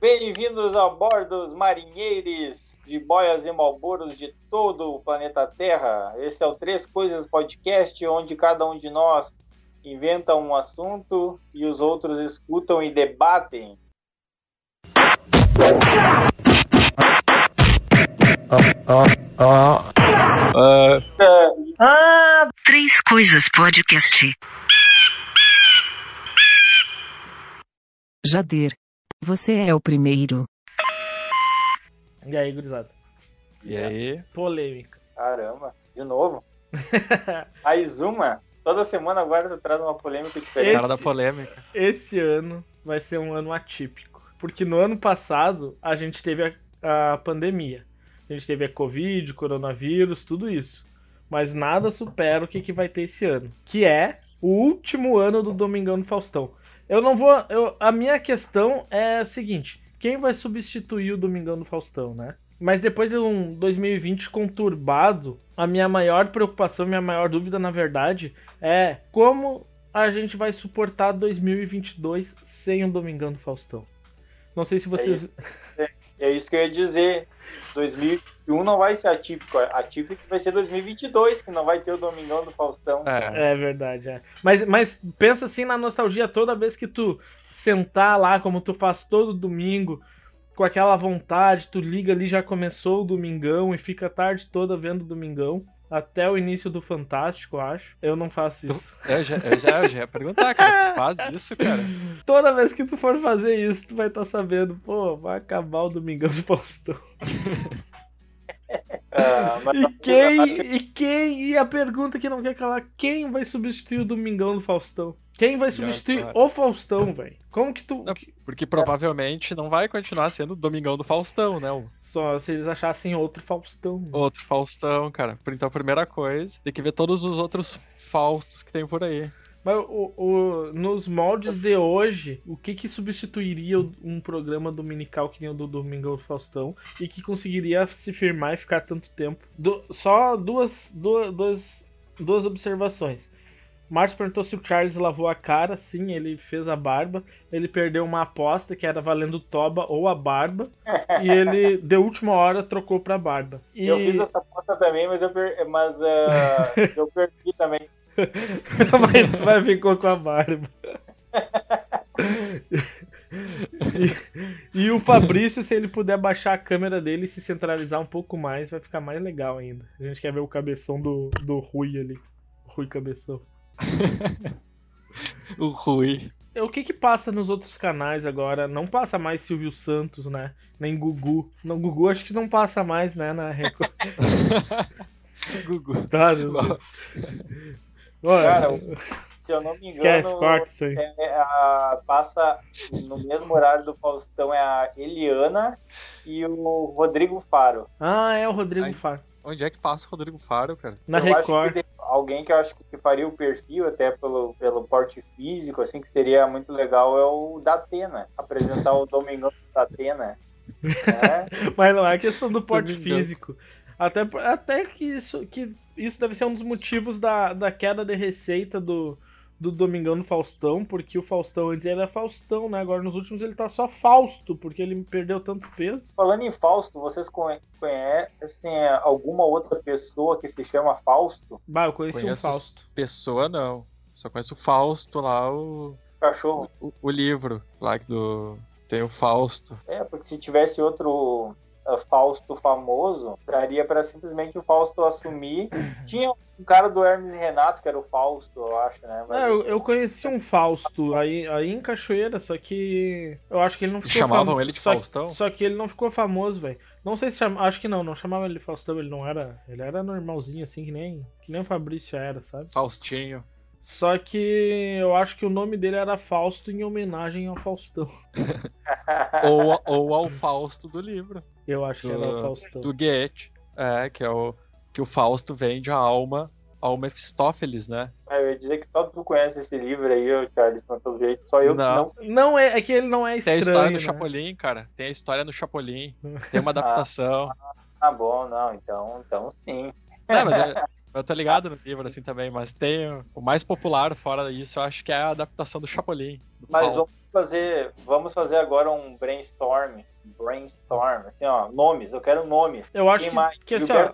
Bem-vindos a bordo dos marinheiros de boias e malboros de todo o planeta Terra. Esse é o Três Coisas Podcast, onde cada um de nós inventa um assunto e os outros escutam e debatem. Ah, Três Coisas Podcast. Jader. Você é o primeiro. e aí, gurizada? E aí? Polêmica. Caramba, de novo? Mais uma? Toda semana agora tu traz uma polêmica diferente. Cara da polêmica. Esse ano vai ser um ano atípico. Porque no ano passado a gente teve a, a pandemia. A gente teve a Covid, coronavírus, tudo isso. Mas nada supera o que, que vai ter esse ano. Que é o último ano do Domingão do Faustão. Eu não vou. eu- a minha questão é a seguinte: quem vai substituir o Domingão do Faustão, né? Mas depois de um 2020 conturbado, a minha maior preocupação, minha maior dúvida, na verdade, é como a gente vai suportar 2022 sem o Domingão do Faustão. Não sei se vocês. É isso que eu ia dizer. 2021 não vai ser atípico. Atípico vai ser 2022, que não vai ter o Domingão do Faustão. É. É verdade, é. Mas, mas pensa assim na nostalgia toda vez que tu sentar lá, como tu faz todo domingo, com aquela vontade, tu liga ali, já começou o Domingão e fica a tarde toda vendo o Domingão. Até o início do Fantástico, acho. Eu não faço isso. Eu já, eu já, eu já ia perguntar, cara. Tu faz isso, cara? Toda vez que tu for fazer isso, tu vai estar sabendo, pô, vai acabar o Domingão do Faustão. Ah, E quem, acho- e quem, e a pergunta que não quer calar, quem vai substituir o Domingão do Faustão? Quem vai substituir agora? o Faustão, velho? Como que tu. Não. Porque provavelmente não vai continuar sendo o Domingão do Faustão, né? Só se eles achassem outro Faustão. outro Faustão, cara. Então a primeira coisa, tem que ver todos os outros Faustos que tem por aí. Mas o, o- nos moldes de hoje, o que que substituiria um programa dominical que nem o do Domingão do Faustão e que conseguiria se firmar e ficar tanto tempo? Du- só duas, duas, duas, duas observações. Márcio perguntou se o Charles lavou a cara. Sim, ele fez a barba. Ele perdeu uma aposta que era valendo toba ou a barba. e ele, de última hora, trocou pra barba. E... Eu fiz essa aposta também, mas eu, per... mas, ah, eu perdi também. Mas, mas ficou com a barba. E, e o Fabrício, se ele puder baixar a câmera dele e se centralizar um pouco mais, vai ficar mais legal ainda. A gente quer ver o cabeção do, do Rui ali. Rui Cabeção. O Rui. O que que passa nos outros canais agora? Não passa mais Silvio Santos, né? Nem Gugu. Não, Gugu acho que não passa mais, né? Na Record. Gugu. Tá, Cara, Se eu não me engano, esquece, corta isso aí. é- é a- passa no mesmo horário do Faustão é a Eliana e o Rodrigo Faro. Ah, é o Rodrigo Ai. Faro. Onde é que passa o Rodrigo Faro, cara? Na eu Record. acho que alguém que eu acho que faria o perfil até pelo, pelo porte físico, assim, que seria muito legal, é o Datena. Apresentar o Domingão do Datena. É, Mas não é questão do porte físico. Até, até que, isso, que isso deve ser um dos motivos da, da queda de receita do, do Domingão do Faustão, porque o Faustão antes era Faustão, né? Agora nos últimos ele tá só Fausto, porque ele perdeu tanto peso. falando em Fausto, vocês conhe- conhecem alguma outra pessoa que se chama Fausto? Bah, eu conheci Conheço um Fausto. pessoa, não. Só conheço o Fausto lá, o, Cachorro. o, o livro lá que do. Tem o Fausto. É, porque se tivesse outro Fausto famoso, daria para simplesmente o Fausto assumir. Tinha um cara do Hermes e Renato, que era o Fausto, eu acho, né? Mas É, eu, eu conheci um Fausto aí, aí em Cachoeira, só que eu acho que ele não ficou chamavam famo- ele de só, Faustão? Só que ele não ficou famoso, velho. Não sei se chama, acho que não, não chamavam ele de Faustão, ele não era, ele era normalzinho assim que nem que nem o Fabrício era, sabe? Faustinho. Só que eu acho que o nome dele era Fausto em homenagem ao Faustão. ou, ou ao Fausto do livro. Eu acho que era o Do, Faustão. do Goethe. É, que é o. Que o Fausto vende a alma ao Mefistófeles, né? eu ia dizer que só tu conhece esse livro aí, Charles, mas pelo jeito, só eu Não. que não. Não é, é que ele não é Tem a estranho. história no né? Chapolin, cara. Tem a história no Chapolin. Tem uma adaptação. Ah, bom, não, então, então sim. Não, mas é, Eu tô ligado no livro assim também, mas tem o mais popular fora isso, eu acho que é a adaptação do Chapolin. do Mas vamos fazer, vamos fazer agora um brainstorm. Brainstorm, assim, ó, nomes, eu quero nomes. Eu acho Quem que, mais? que assim, ó.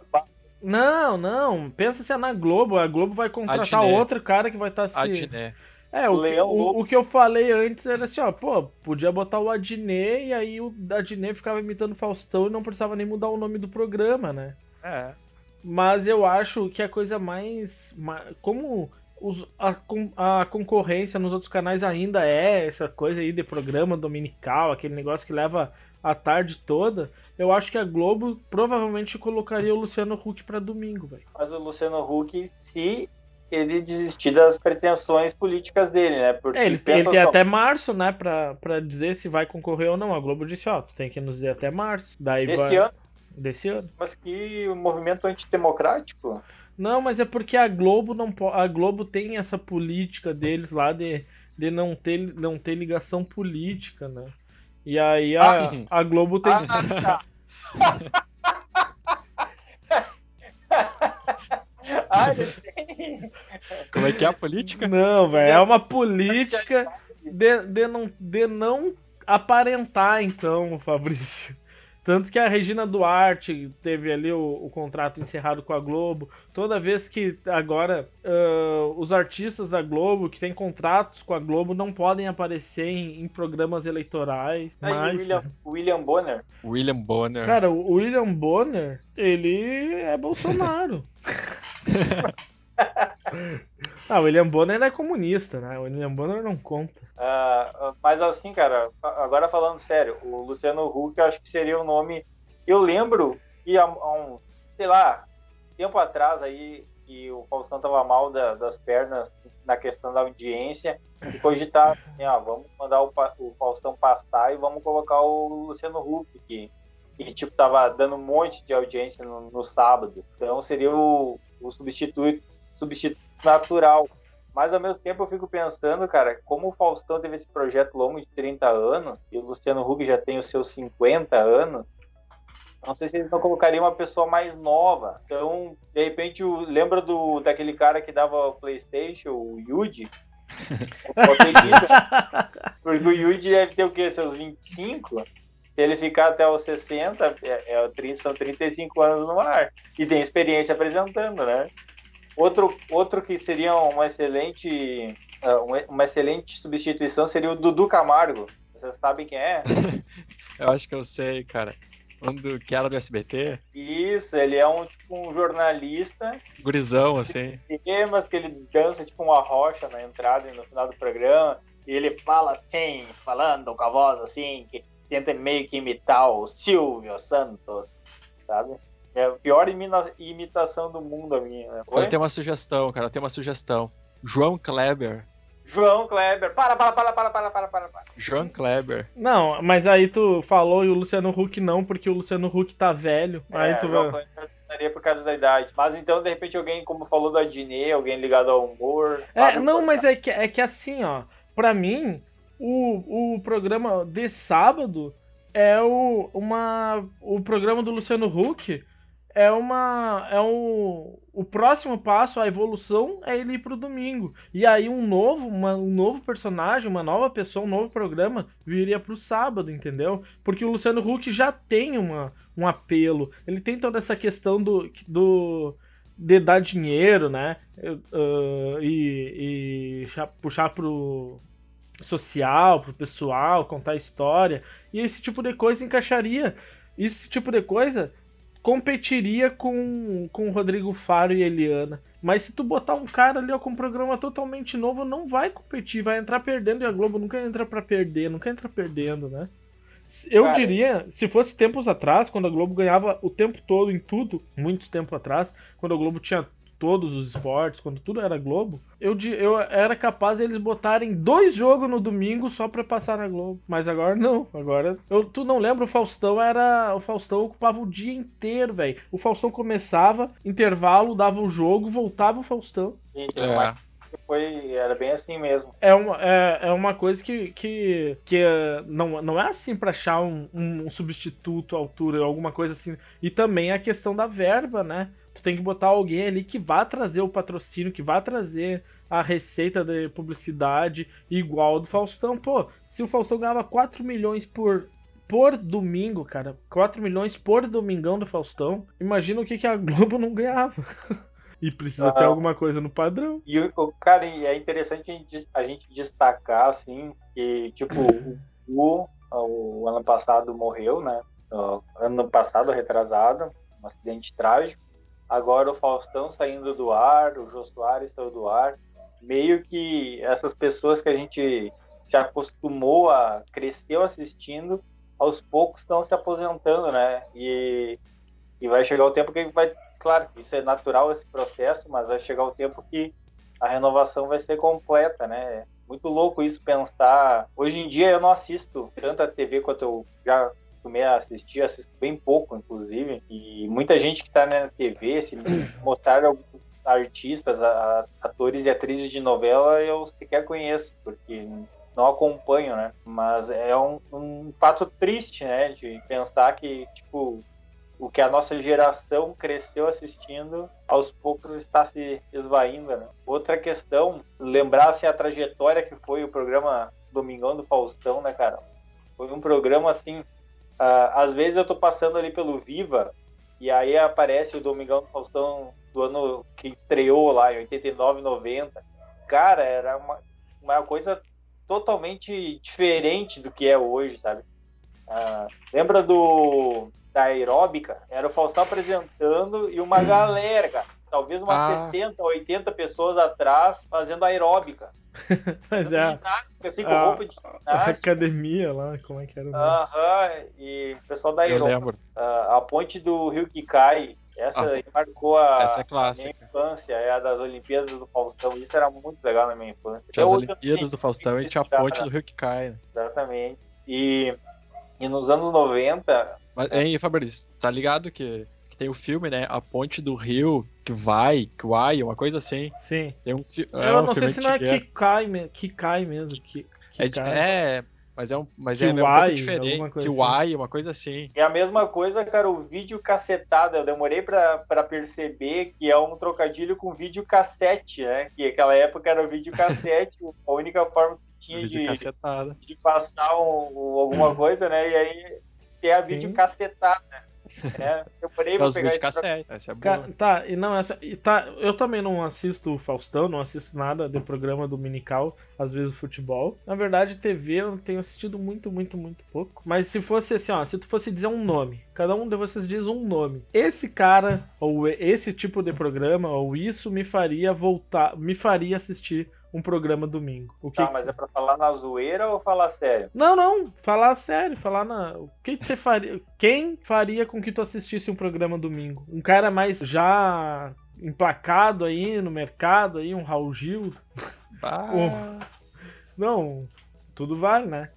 Não, não. Pensa se é na Globo. A Globo vai contratar Adnet. outro cara que vai estar se. Adnet. É, o, que- o, o que eu falei antes era assim, ó, pô, podia botar o Adnet e aí o Adnet ficava imitando o Faustão e não precisava nem mudar o nome do programa, né? É. Mas eu acho que a coisa mais. ma- Como os- a, a concorrência nos outros canais ainda é essa coisa aí de programa dominical, aquele negócio que leva a tarde toda, eu acho que a Globo provavelmente colocaria o Luciano Huck pra domingo, velho. Mas o Luciano Huck, se ele desistir das pretensões políticas dele, né? Porque É, ele, ele pensa tem só, até março, né, pra, pra dizer se vai concorrer ou não. A Globo disse, ó, tu tem que nos dizer até março. Daí Desse vai... ano, Desse ano. mas que movimento antidemocrático. Não, mas é porque a Globo não a Globo tem essa política deles lá de, de não, ter, não ter ligação política, né? E aí a, Ah. a Globo tem. Ah, Ah, ele tem. Como é que é a política? Não, velho, é uma política de, de, não, de não aparentar, então, Fabrício. Tanto que a Regina Duarte teve ali o, o contrato encerrado com a Globo. Toda vez que agora ah, os artistas da Globo que têm contratos com a Globo não podem aparecer em, em programas eleitorais. Aí, o Mas, William, William Bonner. William Bonner. cara, o William Bonner, ele é Bolsonaro. ah, o William Bonner é comunista, né? O William Bonner não conta. Ah, mas assim, cara, agora falando sério, o Luciano Huck eu acho que seria o nome. Eu lembro que há, há um, sei lá, tempo atrás aí, que o Faustão tava mal da- das pernas na questão da audiência, e cogitar assim, ó, vamos mandar o, o Faustão pastar e vamos colocar o Luciano Huck, que, que tipo, tava dando um monte de audiência no, no sábado. Então seria o, o substituto, substituto natural. Mas ao mesmo tempo eu fico pensando, cara, como o Faustão teve esse projeto longo de 30 anos e o Luciano Huck já tem os seus 50 anos, não sei se eles não colocariam uma pessoa mais nova. Então, de repente, o, lembra do daquele cara que dava o PlayStation, o Yuji? Porque o Yuji deve ter o quê? Seus 25? Se ele ficar até os 60, é, é, o 30 são 35 anos no ar. E tem experiência apresentando, né? Outro, outro que seria uma excelente, ah, uma- excelente substituição seria o Dudu Camargo. Vocês sabem quem é? Eu acho que eu sei, cara. Um do, que era do SBT. Isso, ele é um, tipo, um jornalista, Gurizão, assim. mas que ele dança tipo uma rocha na entrada e no final do programa. E ele fala assim, falando com a voz assim, que tenta meio que imitar o Silvio Santos, sabe? É a pior imitação do mundo a minha. Né? Oi? Eu tenho uma sugestão, cara. Eu tenho uma sugestão. João Kleber. João Kleber. Para, para, para, para, para, para, para. para. João Kleber. Não, mas aí tu falou e o Luciano Huck não, porque o Luciano Huck tá velho. Aí É, tu João vai. Por causa da idade. Mas então, de repente, alguém, como falou do Adnet, alguém ligado ao humor. É, não, mas é que, é que assim, ó. Pra mim, o, o programa de sábado é o, uma, o programa do Luciano Huck. É uma. É um. O próximo passo, a evolução, é ele ir pro domingo. E aí um novo, uma- um novo personagem, uma nova pessoa, um novo programa viria pro sábado, entendeu? Porque o Luciano Huck já tem uma, um apelo. Ele tem toda essa questão do. do de dar dinheiro, né? Eu, ah, e, e puxar pro social, pro pessoal, contar história. E esse tipo de coisa encaixaria. Esse tipo de coisa competiria com, com o Rodrigo Faro e Eliana. Mas se tu botar um cara ali ó, com um programa totalmente novo, não vai competir, vai entrar perdendo e a Globo nunca entra pra perder, nunca entra perdendo, né? Eu Cara. diria, se fosse tempos atrás, quando a Globo ganhava o tempo todo em tudo, muito tempo atrás, quando a Globo tinha todos os esportes, quando tudo era Globo, eu, eu era capaz de eles botarem dois jogos no domingo só pra passar na Globo. Mas agora não. Agora. Eu, tu não lembra, o Faustão era. O Faustão ocupava o dia inteiro, velho. O Faustão começava, intervalo, dava o jogo, voltava o Faustão. Gente, É. foi, era bem assim mesmo. É uma, é, é uma coisa que, que, que é, não, não é assim pra achar um, um substituto à altura, alguma coisa assim. E também a questão da verba, né? Tu tem que botar alguém ali que vá trazer o patrocínio, que vá trazer a receita de publicidade igual do Faustão. Pô, se o Faustão ganhava 4 milhões por por domingo, cara, 4 milhões por domingão do Faustão, imagina o que, que a Globo não ganhava. e precisa ter Ah. alguma coisa no padrão. E, o- cara, é interessante a gente, a gente destacar, assim, que, tipo, o, o ano passado morreu, né? Ano passado, retrasado, um acidente trágico. Agora o Faustão saindo do ar, o Jô Soares saiu do ar. Meio que essas pessoas que a gente se acostumou a, cresceu assistindo, aos poucos estão se aposentando, né? E, e vai chegar o tempo que vai, claro, isso é natural esse processo, mas vai chegar o tempo que a renovação vai ser completa, né? Muito louco isso pensar. Hoje em dia eu não assisto tanto a TV quanto eu já costumei assistir, assisto bem pouco, inclusive. E muita gente que está na TV, se mostrar alguns artistas, a- a- atores e atrizes de novela, eu sequer conheço, porque não acompanho, né? Mas é um, um fato triste, né? De pensar que, tipo, o que a nossa geração cresceu assistindo, aos poucos está se esvaindo, né? Outra questão, lembrar assim, a trajetória que foi o programa Domingão do Faustão, né, cara? Foi um programa assim, ah, às vezes eu tô passando ali pelo Viva e aí aparece o Domingão do Faustão do ano que estreou lá em 89, 90. Cara, era uma, uma coisa totalmente diferente do que é hoje, sabe? Ah, lembra do da aeróbica? Era o Faustão apresentando e uma galera, cara, talvez umas Ah. 60, 80 pessoas atrás fazendo aeróbica. Mas é ginástica, assim, com a- roupa de a ginástica. academia lá, como é que era o nome? Aham, e o pessoal da aeróbica. lembro. Ah, a ponte do Rio que cai, essa Ah, aí marcou a, Essa é a minha infância, é a das Olimpíadas do Faustão. Isso era muito legal na minha infância. Tinha as Olimpíadas do Faustão e tinha a ponte do Rio que cai. né? Exatamente. E, e nos anos 90, Mas, hein, Fabrício, tá ligado que, que tem o filme, né? A ponte do Rio que vai, que vai, uma coisa assim. Sim. Tem um, fi Eu é um não sei se não é que cai, que cai mesmo. Que, que é, cai. é, mas é um, mas Que é, é um pouco diferente. Que assim. Why, uma coisa assim. é a mesma coisa, cara, o vídeo cacetado. Eu demorei pra pra perceber que é um trocadilho com vídeo cassete, né? Que naquela época era o vídeo cassete, a única forma que tinha de, de passar um- um- alguma coisa, né? E aí ter a Sim. vídeo cacetada. Né? Eu parei pra pegar esse cassete. Essa é boa. Ca- Tá, e não, essa. E tá, eu também não assisto o Faustão, não assisto nada de programa dominical, às vezes futebol. Na verdade, TV eu tenho assistido muito, muito, muito pouco. Mas se fosse assim, ó, se tu fosse dizer um nome, cada um de vocês diz um nome. Esse cara, ou esse tipo de programa, ou isso me faria voltar, me faria assistir um programa domingo. O que Tá, que mas é pra falar na zoeira ou falar sério? Não, não, falar sério, falar na. O que que você faria? Quem faria com que tu assistisse um programa domingo? Um cara mais já emplacado aí no mercado, aí, um Raul Gil? Ah, Não, tudo vale, né?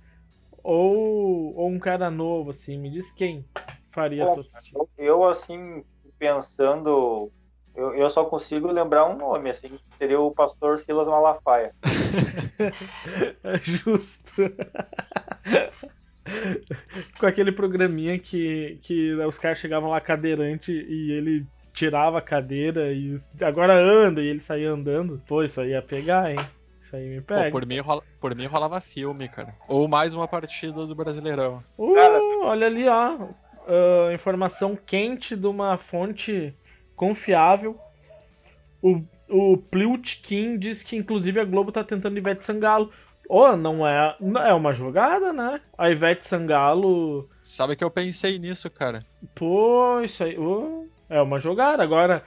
Ou, ou um cara novo, assim, me diz quem faria Bom, tu assistir. Eu, eu, assim, pensando, eu, eu só consigo lembrar um nome, assim, que seria o pastor Silas Malafaia. É justo. Com aquele programinha que, que os caras chegavam lá cadeirante e ele tirava a cadeira e agora anda e ele saía andando. Pô, isso aí ia pegar, hein? Isso aí me pô, pega. por, mim, rola- por mim rolava filme, cara. Ou mais uma partida do Brasileirão. Uh, Cara, olha ali, ó. Ah, informação quente de uma fonte confiável. O, o Plutkin diz que inclusive a Globo tá tentando Ivete Sangalo. Oh, não é. É uma jogada, né? A Ivete Sangalo. Sabe que eu pensei nisso, cara? Pô, isso aí. ô, é uma jogada. Agora,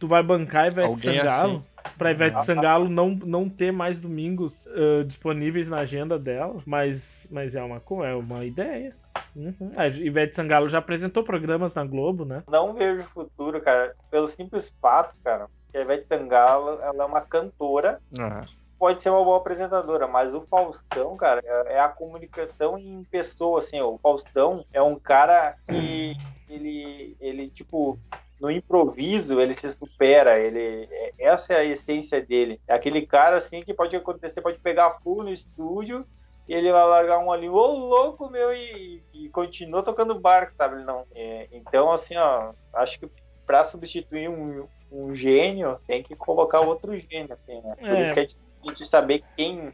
tu vai bancar a Ivete Alguém Sangalo. Pra Ivete Ah. Sangalo não, não ter mais domingos ah, disponíveis na agenda dela. Mas, mas é, uma, é uma ideia. Uhum. A Ivete Sangalo já apresentou programas na Globo, né? Não vejo futuro, cara, pelo simples fato, cara, que a Ivete Sangalo, ela é uma cantora, Ah, pode ser uma boa apresentadora, mas o Faustão, cara, é é a comunicação em pessoa, assim, o Faustão é um cara que ele, ele tipo, no improviso ele se supera, ele, é- essa é a essência dele, é aquele cara, assim, que pode acontecer, pode pegar fogo no estúdio e ele vai largar um ali, ô louco, meu, e, e continua tocando barco, sabe? Ele não. é, então, assim, ó, acho que pra substituir um, um gênio, tem que colocar outro gênio, assim, né? Por É. isso que é difícil a gente saber quem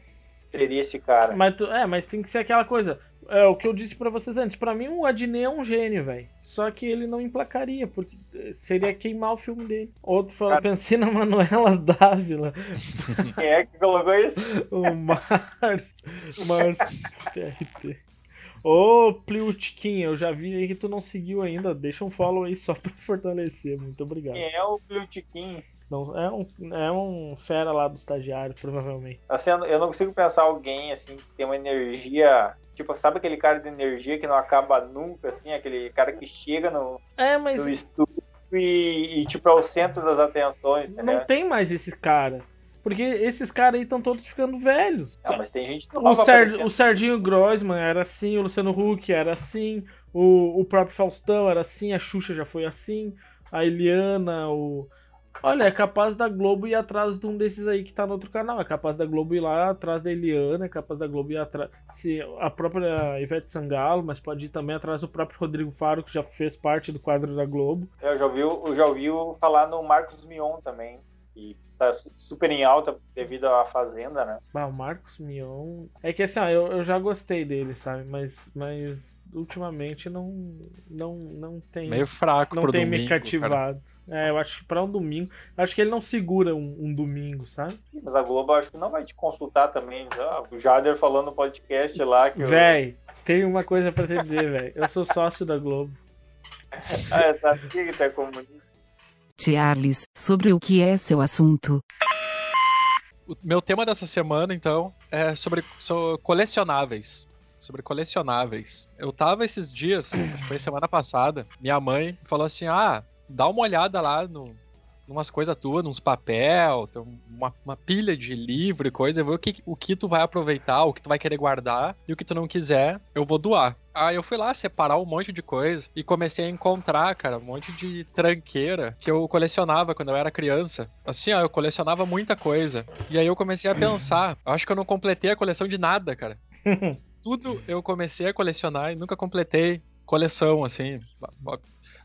seria esse cara. Mas, tu- é, mas tem que ser aquela coisa. É o que eu disse pra vocês antes. Pra mim, o Adnet é um gênio, velho. Só que ele não emplacaria, porque eh, seria queimar o filme dele. Outro falou, Cara. pensei na Manuela Dávila, Quem é que colocou isso? o Márcio, Márcio PRT. Ô, Pliutiquim, eu já vi aí que tu não seguiu ainda. Deixa um follow aí só pra fortalecer. Muito obrigado. Quem é o Blutiquim? Não, é, um, é um fera lá do estagiário, provavelmente. Assim, eu não consigo pensar alguém assim que tem uma energia. Tipo, sabe aquele cara de energia que não acaba nunca, assim, aquele cara que chega no, É, mas no estúdio e, e, tipo, é o centro das atenções, tá não tem mais esses cara. Porque esses caras aí estão todos ficando velhos. Não, mas tem gente O, nova Ser, aparecendo. o Serginho Grossman era assim, o Luciano Huck era assim, o, o próprio Faustão era assim, a Xuxa já foi assim, a Eliana, o. Olha, é capaz da Globo ir atrás de um desses aí que tá no outro canal. É capaz da Globo ir lá atrás da Eliana, é capaz da Globo ir atrás. Se a própria Ivete Sangalo, mas pode ir também atrás do próprio Rodrigo Faro, que já fez parte do quadro da Globo. Eu já ouvi, eu já ouvi falar no Marcos Mion também, que tá su- super em alta devido à Fazenda, né? Ah, o Marcos Mion. É que assim, ó, eu, eu já gostei dele, sabe? Mas, mas ultimamente não, não, não tem. Meio fraco não pro tem domingo, me cara. cativado. É, eu acho que pra um domingo. eu Acho que ele não segura um, um domingo, sabe? Mas a Globo acho que não vai te consultar também. Ah, o Jader falando no podcast lá que. Véi, tem uma coisa pra te dizer, velho. Eu sou sócio da Globo. Ah, tá aqui que tá comunista. Sobre o que é seu assunto? O meu tema dessa semana, então, é sobre, so- colecionáveis. Sobre colecionáveis. Eu tava esses dias, acho que foi semana passada, minha mãe falou assim: ah, dá uma olhada lá no, numas coisas tuas, nos papel, uma, uma pilha de livro e coisa, vê o que, o que tu vai aproveitar, o que tu vai querer guardar, e o que tu não quiser, eu vou doar. Aí eu fui lá separar um monte de coisa e comecei a encontrar, cara, um monte de tranqueira que eu colecionava quando eu era criança. Assim, ó, eu colecionava muita coisa. E aí eu comecei a pensar, eu acho que eu não completei a coleção de nada, cara. Tudo eu comecei a colecionar e nunca completei coleção, assim.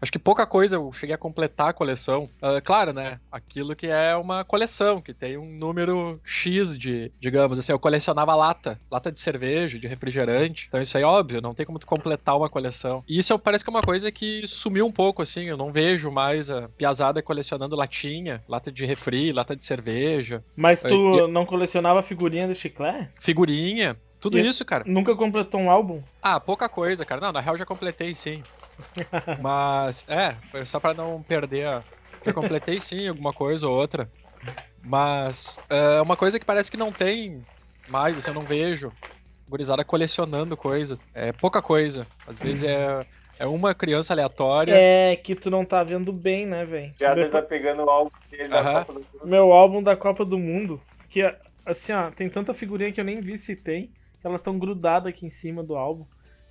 Acho que pouca coisa eu cheguei a completar a coleção. Ah, claro, né? Aquilo que é uma coleção, que tem um número X de, digamos assim, eu colecionava lata, lata de cerveja, de refrigerante. Então isso aí, óbvio, não tem como tu completar uma coleção. E isso parece que é uma coisa que sumiu um pouco, assim. Eu não vejo mais a piazada colecionando latinha, lata de refri, lata de cerveja, Mas tu É, e- não colecionava figurinha do chiclete? figurinha. Tudo E- isso, cara. Nunca completou um álbum? Ah, pouca coisa, cara. Não, na real já completei sim. Mas, é, foi só pra não perder a. Já completei sim alguma coisa ou outra. Mas é uma coisa que parece que não tem mais, assim, eu não vejo. Gurizada colecionando coisa. É pouca coisa. Às vezes é, é uma criança aleatória. É que tu não tá vendo bem, né, velho? O Jader tá pegando o álbum dele da. Copa do Mundo. Meu álbum da Copa do Mundo, que assim, ó, tem tanta figurinha que eu nem vi se tem, elas estão grudadas aqui em cima do álbum.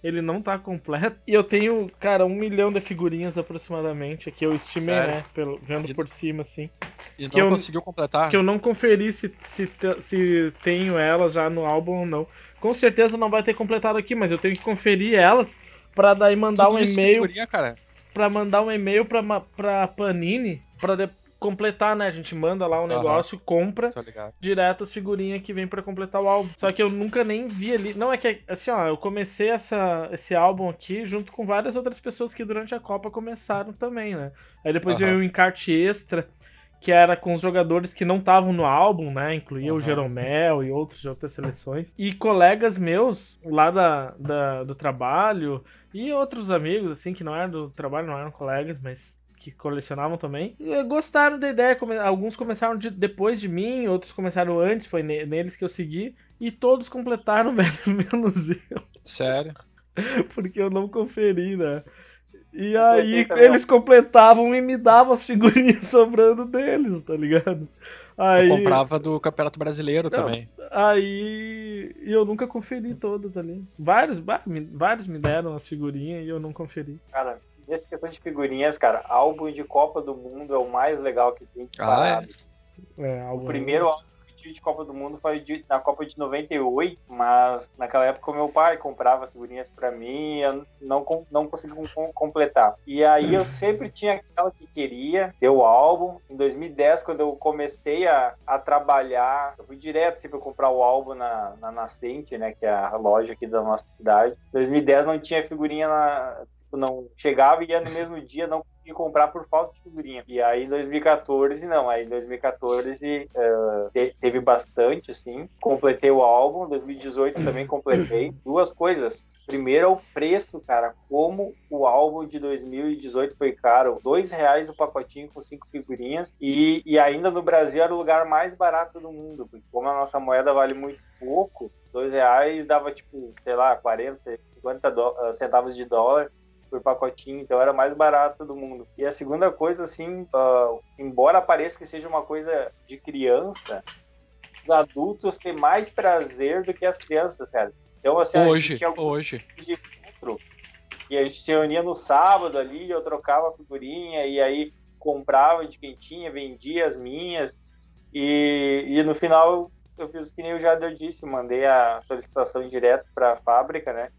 Ele não tá completo. E eu tenho, cara, um milhão de figurinhas aproximadamente. Aqui eu estimei, Sério? né? Pelo, vendo E- por cima, assim. e que não eu- conseguiu completar. Que eu não conferi se, se, se tenho elas já no álbum ou não. Com certeza não vai ter completado aqui, mas eu tenho que conferir elas pra daí mandar Tudo um de e-mail figurinha, cara. para mandar um e-mail pra, pra Panini pra de- completar, né? A gente manda lá um Aham. negócio, compra Tô ligado. direto as figurinhas que vem pra completar o álbum. Só que eu nunca nem vi ali. Não é que assim, ó, eu comecei essa, esse álbum aqui junto com várias outras pessoas que durante a Copa começaram também, né? Aí depois Aham. veio um encarte extra que era com os jogadores que não estavam no álbum, né? Incluía o Aham. Jeromel e outros de outras seleções. E colegas meus lá da, da- do trabalho e outros amigos, assim, que não eram do trabalho, não eram colegas, mas que colecionavam também, e gostaram da ideia. Come- Alguns começaram de- depois de mim, outros começaram antes, foi ne- neles que eu segui, e todos completaram, velho, menos eu, Sério. porque eu não conferi, né? E aí eles completavam e me davam as figurinhas sobrando deles, tá ligado? Aí, Eu comprava do Campeonato Brasileiro Não. também. aí e eu nunca conferi todas ali. Vários, vários me deram as figurinhas e eu não conferi. Cara, nessa questão de figurinhas, cara, álbum de Copa do Mundo é o mais legal que tem Ah, disparado. É, O álbum- primeiro álbum que tive de Copa do Mundo foi de, na Copa de 98, mas naquela época o meu pai comprava as figurinhas para mim e eu não, não consegui completar. E aí eu sempre tinha aquela que queria, deu o álbum. Em 2010, quando eu comecei a, a trabalhar, eu fui direto sempre comprar o álbum na, na Nascente, né, que é a loja aqui da nossa cidade. Em 2010 não tinha figurinha na, não chegava e ia no mesmo dia, não conseguia comprar por falta de figurinha. E aí em 2014, não, aí em 2014 uh, te, teve bastante, assim, completei o álbum, em 2018 também completei. Duas coisas. Primeiro é o preço, cara, como o álbum de 2018 foi caro. Dois reais o pacotinho com cinco figurinhas e, e ainda no Brasil era o lugar mais barato do mundo, porque como a nossa moeda vale muito pouco, dois reais dava tipo, sei lá, 40, 50 centavos de dólar por pacotinho, então era mais barato do mundo. E a segunda coisa, assim, uh, embora pareça que seja uma coisa de criança, os adultos têm mais prazer do que as crianças, cara. Então, assim, hoje, hoje. De e a gente se reunia no sábado ali, eu trocava figurinha, e aí comprava de quem tinha, vendia as minhas, e, e no final eu fiz que nem o Jader disse, mandei a solicitação direto para a fábrica, né?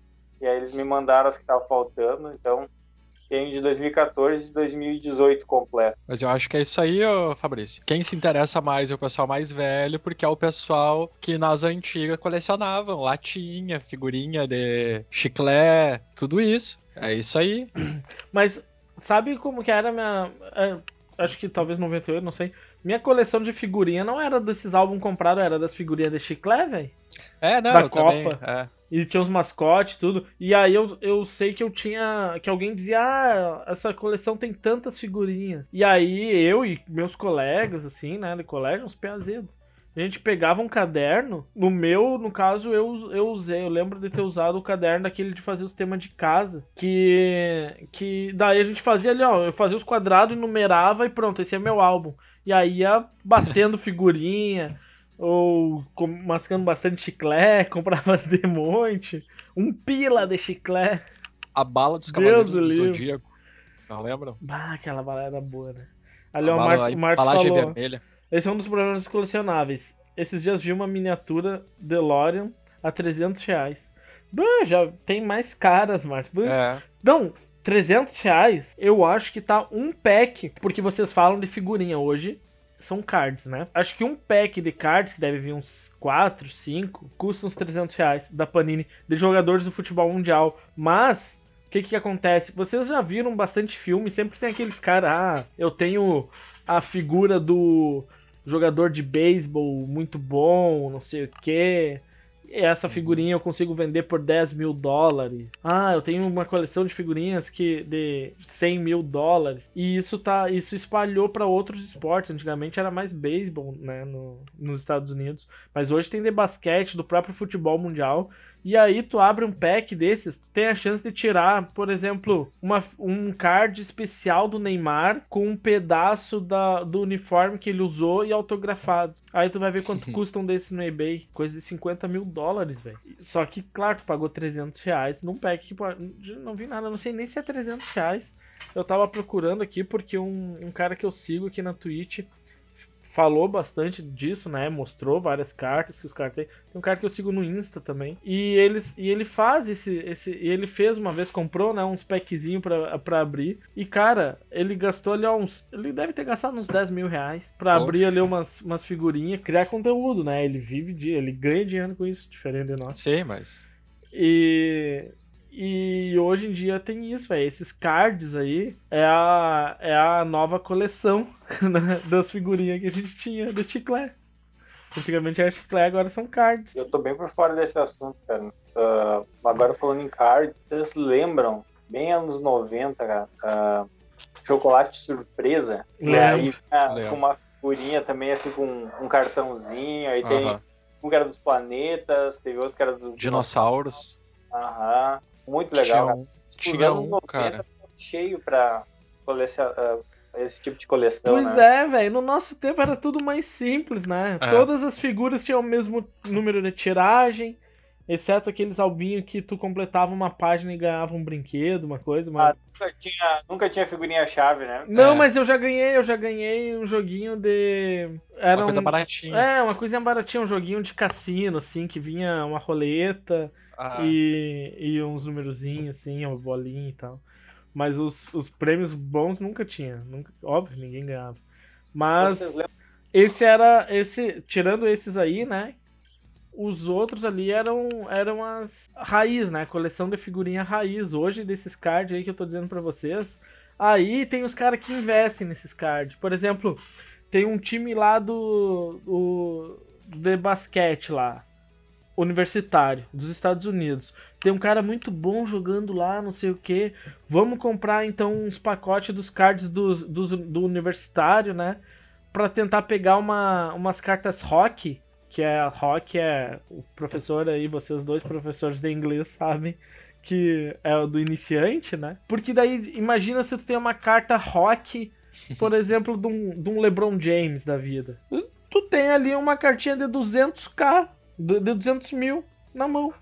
E aí eles me mandaram as que estavam faltando, então tem de 2014 e de 2018 completo. Mas eu acho que é isso aí, ô Fabrício. Quem se interessa mais é o pessoal mais velho, porque é o pessoal que nas antigas colecionavam latinha, figurinha de chiclete, tudo isso. É isso aí. Mas sabe como que era minha. É, acho que talvez 98, não sei. Minha coleção de figurinha não era desses álbuns comprados, era das figurinhas de chiclete, velho. É, não, da Copa. Também, é. E tinha uns mascotes tudo. E aí eu, eu sei que eu tinha. Que alguém dizia, ah, essa coleção tem tantas figurinhas. E aí eu e meus colegas, assim, né, de colégio, uns peazedos. A gente pegava um caderno. No meu, no caso, eu, eu usei. Eu lembro de ter usado o caderno daquele de fazer os temas de casa. Que. Que daí a gente fazia ali, ó. Eu fazia os quadrados, numerava e pronto, esse é meu álbum. E aí ia batendo figurinha ou mascando bastante chiclete, comprava de monte, um pila de chiclete. A bala dos Cavaleiros do, do Zodíaco. Não lembram? Bah, aquela bala era boa, né? Ali, ó, o Márcio, o Márcio falou, vermelha. esse é um dos problemas colecionáveis. Esses dias vi uma miniatura DeLorean a 300 reais. Bah, já tem mais caras, Márcio. É. Não, 300 reais, eu acho que tá um pack, porque vocês falam de figurinha hoje são cards, né? Acho que um pack de cards, que deve vir uns 4, 5, custa uns 300 reais da Panini, de jogadores do futebol mundial. Mas, o que que acontece? Vocês já viram bastante filme, sempre tem aqueles caras, ah, eu tenho a figura do jogador de beisebol muito bom, não sei o que essa uhum. figurinha eu consigo vender por 10 mil dólares. Ah, eu tenho uma coleção de figurinhas que de 100 mil dólares. E isso tá, isso espalhou para outros esportes. Antigamente era mais beisebol, né, no, nos Estados Unidos. Mas hoje tem de basquete, do próprio futebol mundial. E aí tu abre um pack desses, tem a chance de tirar, por exemplo, uma, um card especial do Neymar com um pedaço da, do uniforme que ele usou e autografado. Aí tu vai ver quanto custam desses no eBay. Coisa de 50 mil dólares, velho. Só que, claro, tu pagou 300 reais num pack que não vi nada, não sei nem se é 300 reais. Eu tava procurando aqui porque um, um cara que eu sigo aqui na Twitch falou bastante disso, né? Mostrou várias cartas que os caras têm. Tem um cara que eu sigo no Insta também. E ele, e ele faz esse. esse ele fez uma vez, comprou, né? Uns packzinho pra, pra abrir. E, cara, ele gastou ali uns. Ele deve ter gastado uns 10 mil reais pra Oxe. abrir ali umas, umas figurinhas, criar conteúdo, né? Ele vive de. Ele ganha dinheiro com isso, diferente de nós. Sim, mas. E e hoje em dia tem isso, velho. Esses cards aí é a, é a nova coleção né, das figurinhas que a gente tinha do chiclete. Antigamente era chiclete, agora são cards. Eu tô bem por fora desse assunto, cara. Uh, agora falando em cards, vocês lembram, bem anos 90, cara, uh, chocolate surpresa? Lembro. E aí uh, com uma figurinha também, assim, com um cartãozinho, aí tem um que era dos planetas, teve outro que era dos dinossauros. Aham. Muito legal. Tinha, tinha um, cara. cheio pra colecionar. Uh, esse tipo de coleção. Pois né? é, velho. No nosso tempo era tudo mais simples, né? É. Todas as figuras tinham o mesmo número de tiragem. Exceto aqueles albinhos que tu completava uma página e ganhava um brinquedo, uma coisa. Uma... Ah, nunca, tinha, nunca tinha figurinha-chave, né? Não, É. mas eu já ganhei, eu já ganhei um joguinho de. Era Uma coisa um- baratinha. É, uma coisinha baratinha, um joguinho de cassino, assim, que vinha uma roleta Ah, e, e uns numerozinhos, assim, uma bolinha e tal. Mas os, os prêmios bons nunca tinha. Nunca, óbvio, ninguém ganhava. Mas esse era. esse Tirando esses aí, né? Os outros ali eram, eram as raiz, né? Coleção de figurinha raiz. Hoje, desses cards aí que eu tô dizendo pra vocês. Aí tem os caras que investem nesses cards. Por exemplo, tem um time lá do. do de basquete lá. Universitário, dos Estados Unidos. Tem um cara muito bom jogando lá, não sei o que. Vamos comprar então uns pacotes dos cards dos, dos- do universitário, né? Pra tentar pegar uma, umas cartas rock. Que é rock é o professor aí, vocês dois professores de inglês sabem que é o do iniciante, né? Porque daí imagina se tu tem uma carta rock, por exemplo, de um, de um LeBron James da vida. Tu tem ali uma cartinha de 200k, de de 200 mil na mão.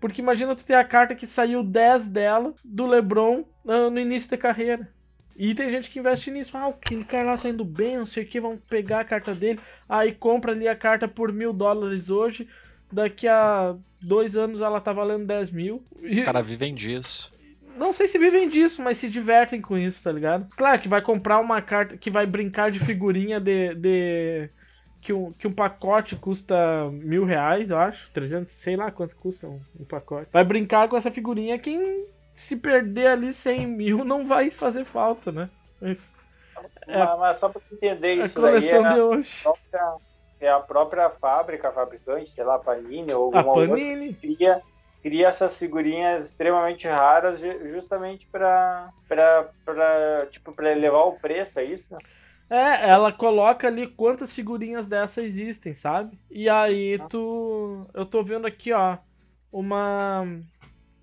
Porque imagina tu ter a carta que saiu 10 dela do LeBron no início da carreira. E tem gente que investe nisso. Ah, aquele cara lá tá indo bem, não sei o que, vamos pegar a carta dele. Aí compra ali a carta por mil dólares hoje. Daqui a dois anos ela tá valendo 10 mil. os E- caras vivem disso. não sei se vivem disso, mas se divertem com isso, tá ligado? Claro que vai comprar uma carta que vai brincar de figurinha de. de- que, um, que um pacote custa mil reais, eu acho. 300, sei lá quanto custa um, um pacote. Vai brincar com essa figurinha. Quem se perder ali 100 mil não vai fazer falta, né? Mas É. Mas, mas só pra entender a isso daí, é a de hoje. própria, é a própria fábrica, a fabricante, sei lá, Panini ou alguma outra, Panini. cria, cria essas figurinhas extremamente raras ju- justamente pra, tipo, pra elevar o preço, é isso? É, ela coloca ali quantas figurinhas dessa existem, sabe? E aí tu. Eu tô vendo aqui, ó. Uma.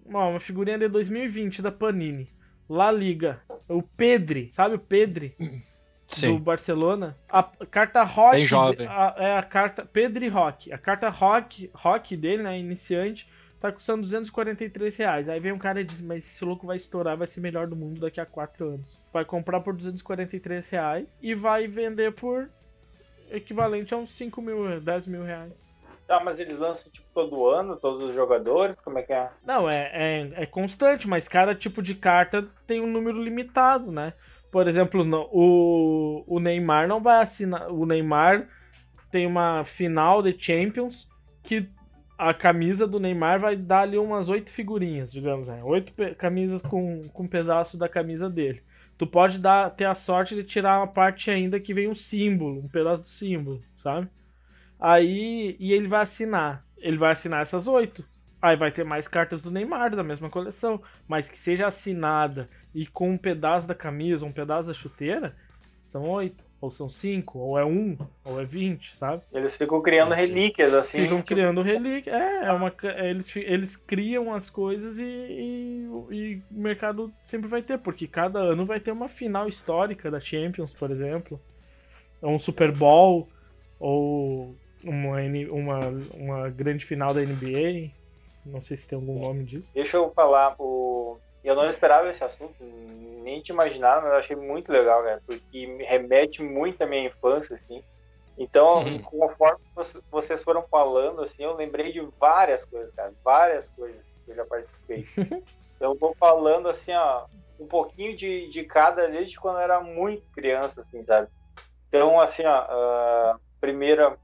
Uma figurinha de 2020 da Panini. La Liga. O Pedri, sabe o Pedri? Do Sim. Barcelona. A carta Rock. Bem jovem. a- é a carta. Pedri Rock. A carta Rock, Rock dele, né? Iniciante. Tá custando 243 reais. Aí vem um cara e diz, mas esse louco vai estourar, vai ser melhor do mundo daqui a 4 anos. Vai comprar por 243 reais e vai vender por equivalente a uns 5 mil, 10 mil reais. Tá, mas eles lançam tipo todo ano, todos os jogadores, como é que é? Não, é, é, é constante, mas cada tipo de carta tem um número limitado, né? Por exemplo, no- o, o Neymar não vai assinar. O Neymar tem uma final de Champions que a camisa do Neymar vai dar ali umas oito figurinhas, digamos, né? Oito camisas com, com um pedaço da camisa dele. Tu pode dar, ter a sorte de tirar uma parte ainda que vem um símbolo, um pedaço do símbolo, sabe? Aí, e ele vai assinar. Ele vai assinar essas oito. Aí vai ter mais cartas do Neymar da mesma coleção, mas que seja assinada e com um pedaço da camisa, um pedaço da chuteira, são oito, ou são cinco, ou é um, ou é vinte, sabe? Eles ficam criando relíquias, assim. Ficam tipo, criando relíquia. É, é uma, é, eles, eles criam as coisas e, e, e o mercado sempre vai ter, porque cada ano vai ter uma final histórica da Champions, por exemplo, ou um Super Bowl, ou uma, uma, uma grande final da NBA. Não sei se tem algum nome disso. Deixa eu falar, o... eu não esperava esse assunto, nem te imaginar, mas eu achei muito legal, cara, porque me remete muito à minha infância, assim. Então, Uhum. conforme voc- vocês foram falando, assim, eu lembrei de várias coisas, cara, várias coisas que eu já participei. então, eu vou falando, assim, ó, um pouquinho de, de cada desde quando eu era muito criança, assim, sabe? Então, assim, ó, a primeira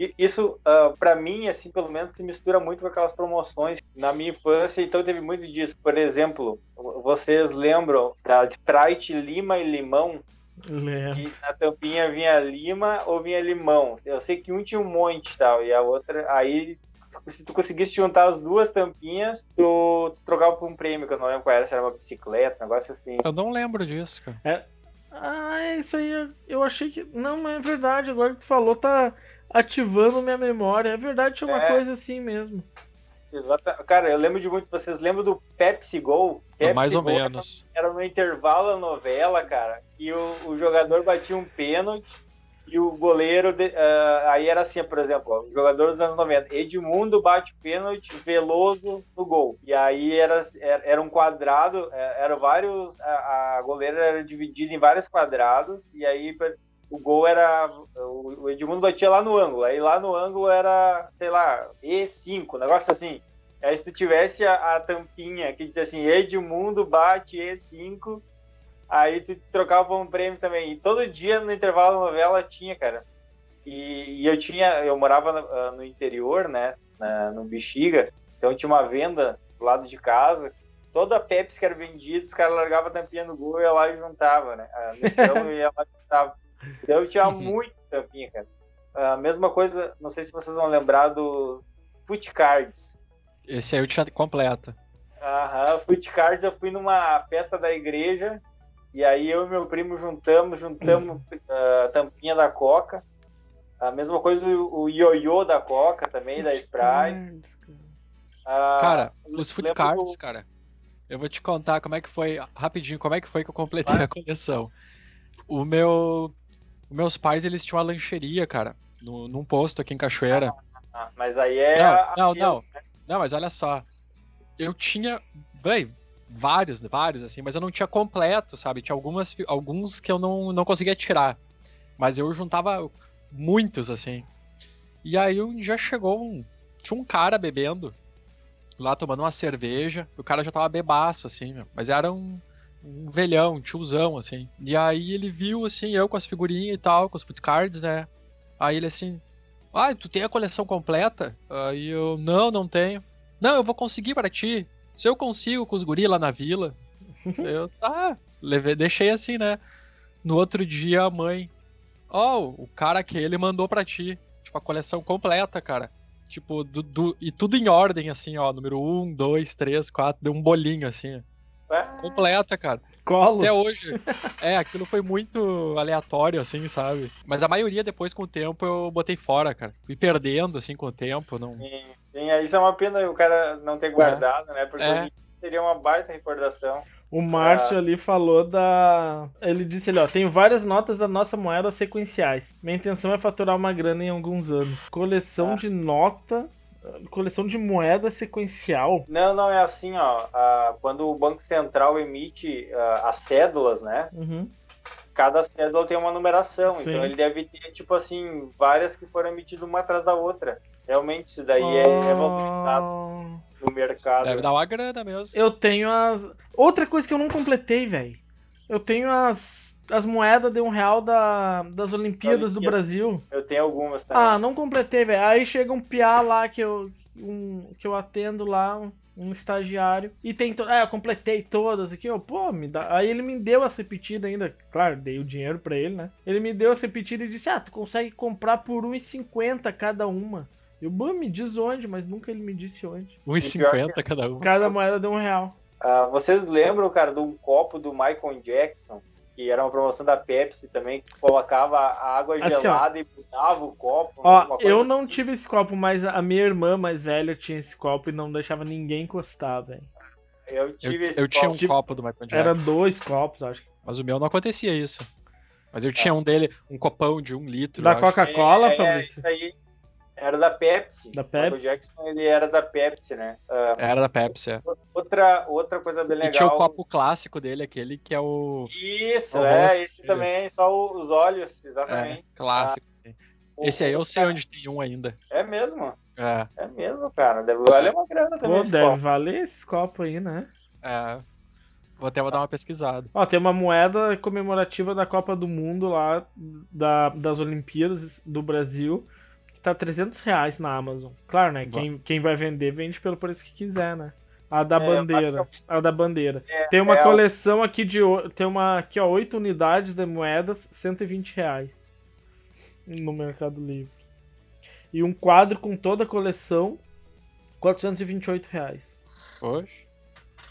e Isso, ah, pra mim, assim, pelo menos, se mistura muito com aquelas promoções. Na minha infância, então, teve muito disso. Por exemplo, vocês lembram da Sprite Lima e Limão? Lembro. Que na tampinha vinha lima ou vinha limão. Eu sei que um tinha um monte e tal, e a outra... Aí, se tu conseguisse juntar as duas tampinhas, tu, tu trocava por um prêmio, que eu não lembro qual era, se era uma bicicleta, um negócio assim. Eu não lembro disso, cara. Ah, isso aí eu- eu achei que. Não, mas é verdade, agora que tu falou, tá ativando minha memória. É verdade, tinha uma É. coisa assim mesmo. Exata. Cara, eu lembro de muito. Vocês lembram do Pepsi Go? Pepsi Mais ou Go menos. era no intervalo da novela, cara, e o, o jogador batia um pênalti E o goleiro, de- ah, aí era assim, por exemplo, ó, o jogador dos anos 90, Edmundo bate pênalti, Veloso no gol. E aí era, era, era um quadrado, eh, eram vários, a, a goleira era dividida em vários quadrados, e aí o gol era, o, Edmundo batia lá no ângulo, aí lá no ângulo era, sei lá, E5, um negócio assim. Aí se tu tivesse a, a tampinha que dizia assim, Edmundo bate E5, aí tu trocava um prêmio também. E todo dia no intervalo da novela tinha, cara. E, e eu tinha, eu morava no, ah, no interior, né, na- no Bexiga, então tinha uma venda do lado de casa. Toda a Pepsi que era vendida, os caras largavam a tampinha no gol e ia lá e juntava, né? Ah, no chão eu ia lá e juntava. Então eu tinha Uhum. muito tampinha, cara. A mesma coisa, não sei se vocês vão lembrar do Foot Cards. Esse aí eu tinha completa. Aham, Foot Cards eu fui numa festa da igreja e aí eu e meu primo juntamos, juntamos a tampinha da Coca. A mesma coisa o, ioiô da Coca também, da Sprite. Ah, Cara, os lembro cards, do- cara. Eu vou te contar como é que foi, rapidinho, como é que foi que eu completei Vai. a coleção. O meu. Os meus pais, eles tinham uma lancheria, cara, no, num posto aqui em Cachoeira. Ah, mas aí é. Não, a- não, não. né? Não, mas olha só. Eu tinha, bem, vários, vários, assim, mas eu não tinha completo, sabe? Tinha algumas, alguns que eu não, não conseguia tirar. Mas eu juntava muitos, assim. E aí um dia chegou um. Tinha um cara bebendo, lá tomando uma cerveja. O cara já tava bebaço, assim, meu. Mas era um, um velhão, um tiozão, assim. E aí ele viu, assim, eu com as figurinhas e tal, com os foot cards, né? Aí ele assim. Ah, tu tem a coleção completa? Aí eu, não, não tenho. Não, eu vou conseguir pra ti. Se eu consigo com os guri lá na vila. eu, tá. Levei, deixei assim, né? No outro dia a mãe. Ó, o cara que ele mandou pra ti. Tipo, a coleção completa, cara. Tipo, do, do- e tudo em ordem, assim, ó. Número 1, 2, 3, 4. Deu um bolinho, assim. Ah, Completa, cara. Colo. Até hoje. É, aquilo foi muito aleatório, assim, sabe? Mas a maioria, depois, com o tempo, eu botei fora, cara. Fui perdendo, assim, com o tempo. Não... Sim, sim, isso é uma pena o cara não ter guardado, né? Porque É. seria uma baita recordação. O Márcio ali falou da. Ele disse ali, ó, tenho várias notas da nossa moeda sequenciais. Minha intenção é faturar uma grana em alguns anos. Coleção Ah. de nota. Coleção de moeda sequencial. Não, não, é assim, ó. ah, quando o Banco Central emite ah, as cédulas, né? Uhum. Cada cédula tem uma numeração. Sim. Então ele deve ter, tipo assim, várias que foram emitidas uma atrás da outra. Realmente, isso daí é, é valorizado Ah, no mercado. Deve dar uma grana mesmo. Eu tenho as. Outra coisa que eu não completei, velho. Eu tenho as. As moedas de um real da, das Olimpíadas do Olimpíada. Brasil. Eu tenho algumas também. Ah, não completei, velho. Aí chega um piá lá que eu, um, que eu atendo lá, um, um estagiário, e tem. To... Ah, eu completei todas aqui, ó. Pô, me dá. Aí ele me deu essa repetida ainda. Claro, dei o dinheiro pra ele, né? Ele me deu essa repetida e disse: Ah, tu consegue comprar por 1,50 cada uma. Eu, bom, me diz onde, mas nunca ele me disse onde. 1,50 cada um. Cada moeda deu um real. Ah, vocês lembram, cara, do copo do Michael Jackson? Que era uma promoção da Pepsi também, que colocava a água Assim, ó. gelada e mudava o copo. Ó, eu não assim. tive esse copo, mas a minha irmã mais velha tinha esse copo e não deixava ninguém encostar, velho. Eu Eu, tive esse eu tinha um copo. Tipo, copo do Michael Jackson. Era dois copos, acho. Mas o meu não acontecia isso. Mas eu tinha um dele, um copão de um litro. Da eu. Coca-Cola, é, é, Fabrício? isso aí era da Pepsi. Da Michael Pepsi? Jackson, ele era da Pepsi, né? Ah, Era da Pepsi, é. outra, outra coisa bem E legal. tinha o copo clássico dele, aquele que é o. Isso, o é, rosto, esse isso. também, só o- os olhos, É, exatamente. clássico, sim. O- Esse aí eu sei onde tem um ainda. É mesmo, É, é mesmo, cara. Deve valer uma grana também. Pô, esse deve copo. valer esses copos aí, né? é. Vou até vou dar uma pesquisada. Ó, tem uma moeda comemorativa da Copa do Mundo lá, da, das Olimpíadas do Brasil, que tá 300 reais na Amazon. Claro, né? Quem, quem vai vender, vende pelo preço que quiser, né? A da É, bandeira. acho A da bandeira. É, Tem uma é, coleção aqui de. Tem uma aqui, ó, 8 unidades de moedas, 120 reais. No Mercado Livre. E um quadro com toda a coleção, 428 reais. Hoje?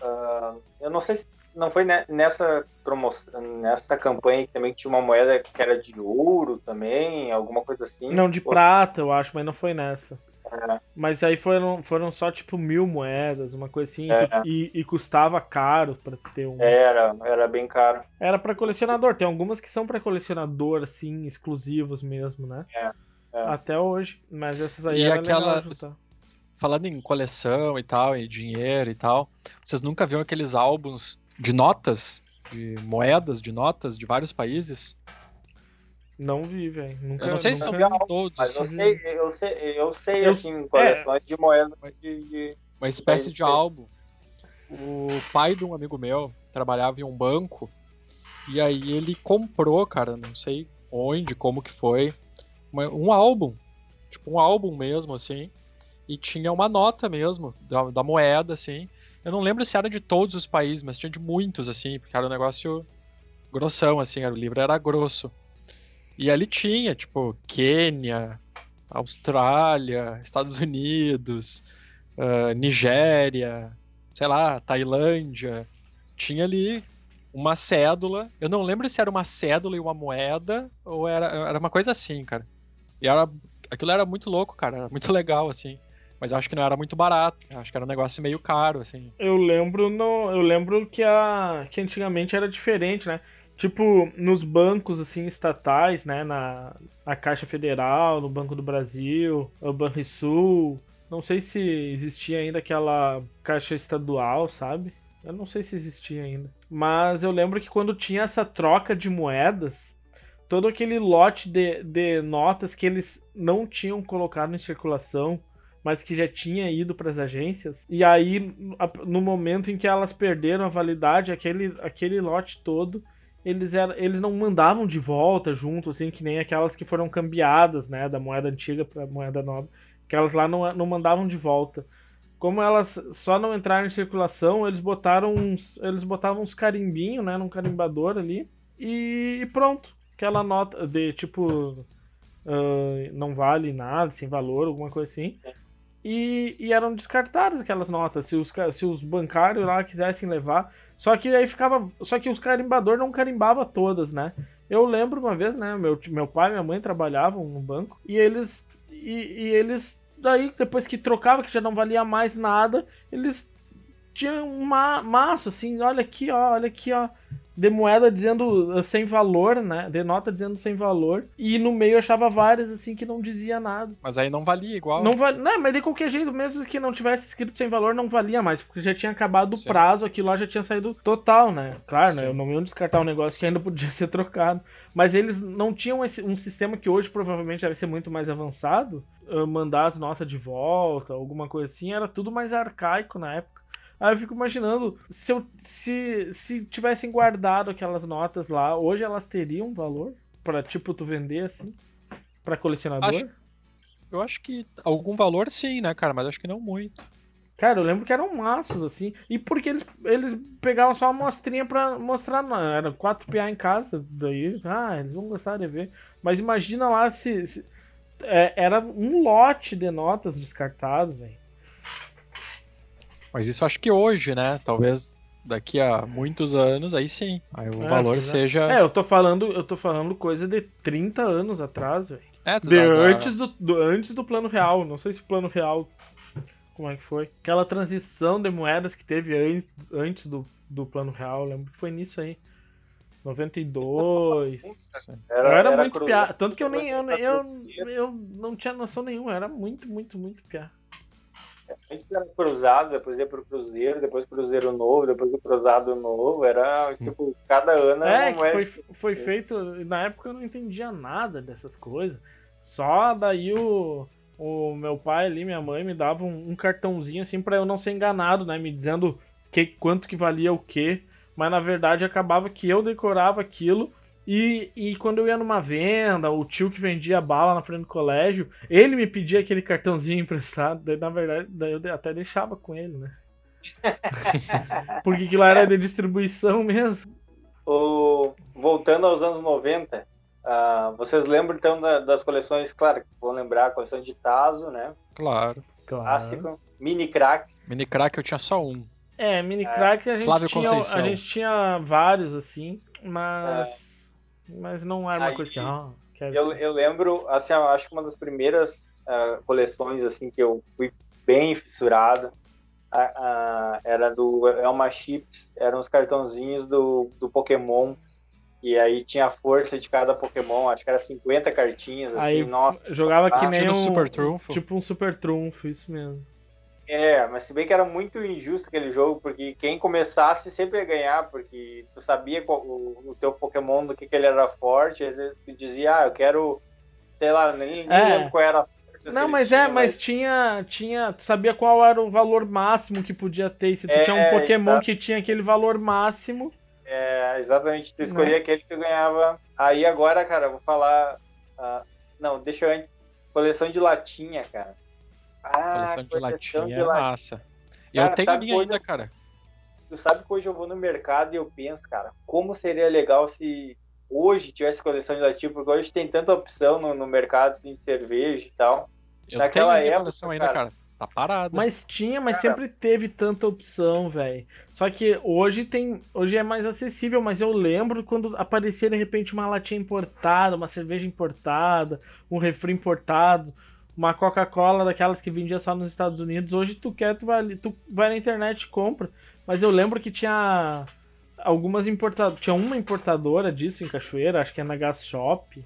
ah, eu não sei se não foi ne- nessa promoção, nessa campanha que também tinha uma moeda que era de ouro também, alguma coisa assim. Não, de Ou- prata, eu acho, mas não foi nessa. É. Mas aí foram, foram só tipo mil moedas, uma coisa assim, É. e, e custava caro pra ter um. Era, era bem caro. Era pra colecionador. Tem algumas que são pra colecionador, assim, exclusivos mesmo, né? É, é. Até hoje. Mas essas aí E era aquela-. Falando em coleção e tal, e dinheiro e tal, vocês nunca viram aqueles álbuns de notas, de moedas de notas de vários países? Não vi, velho. Nunca, Eu não sei se são nunca... todos, Mas eu sei, eu sei, eu sei Eu- assim, coleções de moedas de, de- uma espécie de Mas- álbum. O pai de um amigo meu trabalhava em um banco e aí ele comprou, cara, não sei onde, como que foi, um álbum, tipo um álbum mesmo, assim, e tinha uma nota mesmo da, da moeda, assim. Eu não lembro se era de todos os países, mas tinha de muitos, assim, porque era um negócio grossão, assim, era, o livro era grosso. E ali tinha, tipo, Quênia, Austrália, Estados Unidos, ah, Nigéria, sei lá, Tailândia. Tinha ali uma cédula. Eu não lembro se era uma cédula e uma moeda ou era, era uma coisa assim, cara. E era, aquilo era muito louco, cara. Era muito legal, assim. Mas acho que não era muito barato. Acho que era um negócio meio caro, assim. Eu lembro no, eu lembro que a que antigamente era diferente, né? Tipo, nos bancos assim estatais, né, na, na Caixa Federal, no Banco do Brasil, no Banrisul, não sei se existia ainda aquela Caixa Estadual, sabe? Eu não sei se existia ainda. Mas eu lembro que quando tinha essa troca de moedas, todo aquele lote de, de notas que eles não tinham colocado em circulação, mas que já tinha ido para as agências. E aí, no momento em que elas perderam a validade, aquele, aquele lote todo, eles, era, eles não mandavam de volta junto, assim, que nem aquelas que foram cambiadas, né, da moeda antiga para moeda nova. Aquelas lá não, não mandavam de volta. Como elas só não entraram em circulação, eles botaram uns, eles botavam uns carimbinhos, né, num carimbador ali, e, e pronto. Aquela nota de tipo ah, não vale nada, sem valor, alguma coisa assim. E, e eram descartadas aquelas notas, se os, se os bancários lá quisessem levar. Só que aí ficava. Só que os carimbador não carimbava todas, né? Eu lembro uma vez, né? Meu, meu pai e minha mãe trabalhavam no banco e eles. E, e eles. Daí, depois que trocava, que já não valia mais nada, eles tinham um ma maço, assim, olha aqui, ó, olha aqui, ó. De moeda dizendo uh, sem valor, né? De nota dizendo sem valor. E no meio eu achava várias, assim, que não dizia nada. Mas aí não valia igual. Não vale, não, mas de qualquer jeito, mesmo que não tivesse escrito sem valor, não valia mais, porque já tinha acabado o prazo, aquilo lá já tinha saído total, né? Claro, né? Eu não ia descartar um negócio que ainda podia ser trocado. Mas eles não tinham esse- um sistema que hoje provavelmente deve ser muito mais avançado, ah, mandar as notas de volta, alguma coisa assim, era tudo mais arcaico na época. Aí eu fico imaginando, se, eu, se, se tivessem guardado aquelas notas lá, hoje elas teriam valor? Pra, tipo, tu vender assim? Pra colecionador? Acho- Eu acho que algum valor sim, né, cara? Mas acho que não muito. Cara, eu lembro que eram maços, assim. E porque eles, eles pegavam só uma amostrinha pra mostrar. Não, era 4PA em casa. Daí, ah, eles vão gostar de ver. Mas imagina lá se. se- é, era um lote de notas descartado, velho. Mas isso acho que hoje, né? Talvez daqui a muitos anos, aí sim. Aí o É, valor é. seja. É, eu tô falando, eu tô falando coisa de 30 anos atrás, velho. É, tu De dá- dá- antes do, do- antes do plano real. Não sei se o plano real. Como é que foi? Aquela transição de moedas que teve an- antes do, do plano real. eu Lembro que foi nisso aí. 92. eu era, muito cruzeiro, piá. Tanto que eu nem. Eu, eu, era eu não tinha noção nenhuma. Era muito, muito, muito piá. Antes era cruzado, depois ia pro Cruzeiro, depois Cruzeiro Novo, depois o Cruzado Novo. Era tipo, cada ano era É, que moeda. foi, foi feito. Na época eu não entendia nada dessas coisas. Só daí o, o meu pai ali, minha mãe, me dava um, um cartãozinho assim pra eu não ser enganado, né? Me dizendo que, quanto que valia o quê. Mas na verdade acabava que eu decorava aquilo. E, e quando eu ia numa venda, o tio que vendia bala na frente do colégio, ele me pedia aquele cartãozinho emprestado. Daí, na verdade, daí eu até deixava com ele, né? Porque aquilo era de distribuição mesmo. O- Voltando aos anos 90, ah, vocês lembram então da- das coleções, claro, vão lembrar a coleção de Tazo, né? Claro. Clássico. Mini Cracks. Mini crack eu tinha só um. É, mini crack a gente, Flávio tinha, Conceição. a gente tinha vários, assim, mas. Mas não era uma Aí, coisa que. Ah, quero Eu, eu lembro, assim, eu acho que uma das primeiras uh, coleções assim que eu fui bem fissurado. Uh, era do Elma Chips, eram os cartãozinhos do, do Pokémon. E aí tinha a força de cada Pokémon, acho que era 50 cartinhas, assim, Aí nossa. jogava que nem tipo um Super Trunfo. Tipo um super trunfo, isso mesmo. É, mas se bem que era muito injusto aquele jogo, porque quem começasse sempre ia ganhar, porque tu sabia qual, o, o teu Pokémon do que, que ele era forte, tu dizia, ah, eu quero, sei lá, nem, nem É. lembro qual era as forças Não, mas é, tinham, mas tinha, tinha. Tu sabia qual era o valor máximo que podia ter. E Se tu É, tinha um Pokémon que tinha aquele valor máximo. É, exatamente, tu escolhia Né? aquele que tu ganhava. Aí agora, cara, eu vou falar. ah, não, deixa eu antes. Coleção de latinha, cara. Ah, Coleção de latinha de é massa. Cara, eu tenho minha ainda, cara. Tu sabe que hoje eu vou no mercado e eu penso, cara, como seria legal se hoje tivesse coleção de latinha, porque hoje tem tanta opção no, no mercado assim, de cerveja e tal. Eu Naquela tenho época, coleção ainda, cara. cara. Tá parada. Mas tinha, mas Cara. sempre teve tanta opção, velho. Só que hoje tem. Hoje é mais acessível, mas eu lembro quando aparecia de repente uma latinha importada, uma cerveja importada, um refri importado, uma Coca-Cola daquelas que vendia só nos Estados Unidos. Hoje tu quer, tu vai, tu vai na internet e compra. Mas eu lembro que tinha algumas importadoras. Tinha uma importadora disso em Cachoeira, acho que é na Gas Shop.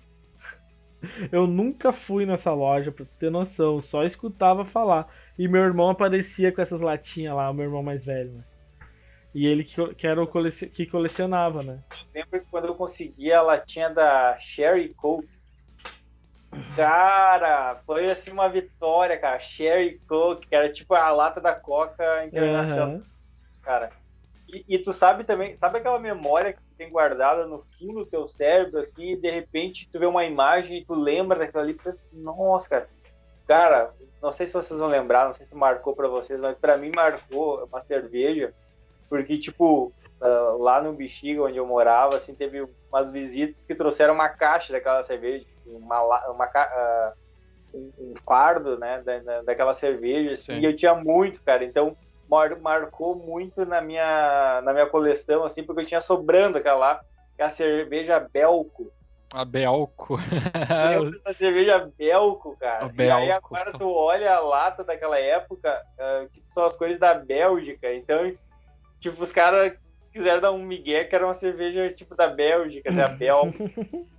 Eu nunca fui nessa loja, pra ter noção, só escutava falar. E meu irmão aparecia com essas latinhas lá, o meu irmão mais velho, né? E ele que, que era o que colecionava, né? Lembro que quando eu consegui a latinha da Sherry Coke, cara, foi assim uma vitória, cara. Sherry Coke, que era tipo a lata da Coca internacional, Aham. cara. E, e tu sabe também, sabe aquela memória que tu tem guardada no fundo do teu cérebro, assim, e de repente tu vê uma imagem e tu lembra daquilo ali e pensa, nossa, cara. Cara, não sei se vocês vão lembrar, não sei se marcou pra vocês, mas pra mim marcou uma cerveja, porque, tipo, ah, lá no Bexiga, onde eu morava, assim, teve umas visitas que trouxeram uma caixa daquela cerveja, uma, uma, ah, um, fardo, né, da, da- daquela cerveja, assim, Sim. e eu tinha muito, cara, então mar- marcou muito na minha, na minha coleção, assim, porque eu tinha sobrando aquela lá, a cerveja Belco. A Belco. Da cerveja Belco, cara? A E aí Belco. agora tu olha a lata daquela época, ah, que são as coisas da Bélgica. Então, tipo, os caras quiseram dar um migué que era uma cerveja tipo da Bélgica, assim,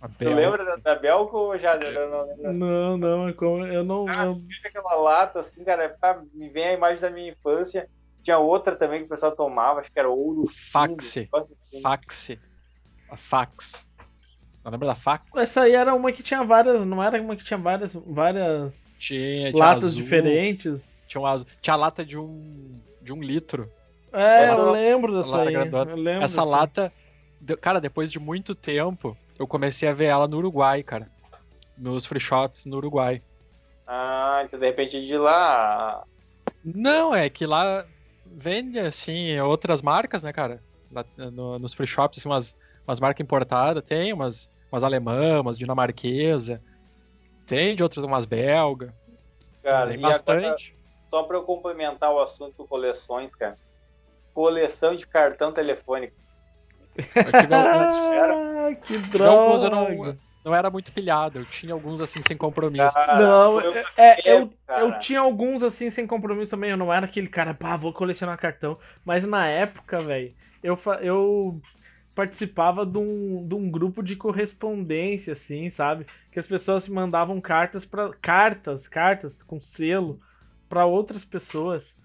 a Belco. A Tu lembra da, da Belco ou já? Não. Não, não, é como eu não. Ah, eu- aquela lata, assim, cara, pá, me vem a imagem da minha infância. Tinha outra também que o pessoal tomava, acho que era ouro. Faxe. Assim. Faxe. A Fax. Não lembra da Fax? Essa aí era uma que tinha várias. Não era uma que tinha várias. várias Tinha, tinha latas azul, diferentes. Tinha, um azul. tinha a lata de um, de um litro. É, Essa eu lembro dessa lata aí. grandona. Eu lembro Essa lata, cara, depois de muito tempo, eu comecei a ver ela no Uruguai, cara. Nos free shops no Uruguai. Ah, então de repente de lá. Não, é que lá vende, assim, outras marcas, né, cara? No- nos free shops, assim, umas, umas marcas importadas, tem umas, umas alemãs, umas dinamarquesa, tem de outras, umas belga, Cara, tem e agora, bastante. só para eu complementar o assunto coleções, cara. Coleção de cartão telefônico. Eu alguns, Ah, que tive alguns eu droga. não, não era muito pilhado, eu tinha alguns, assim, sem compromisso. Cara, Não, foi é, é, eu, eu tinha alguns assim sem compromisso também. Eu não era aquele cara, pá, vou colecionar cartão. Mas na época, velho, eu, fa- eu participava de um, de um grupo de correspondência, assim, sabe? Que as pessoas mandavam cartas para cartas, cartas com selo para outras pessoas.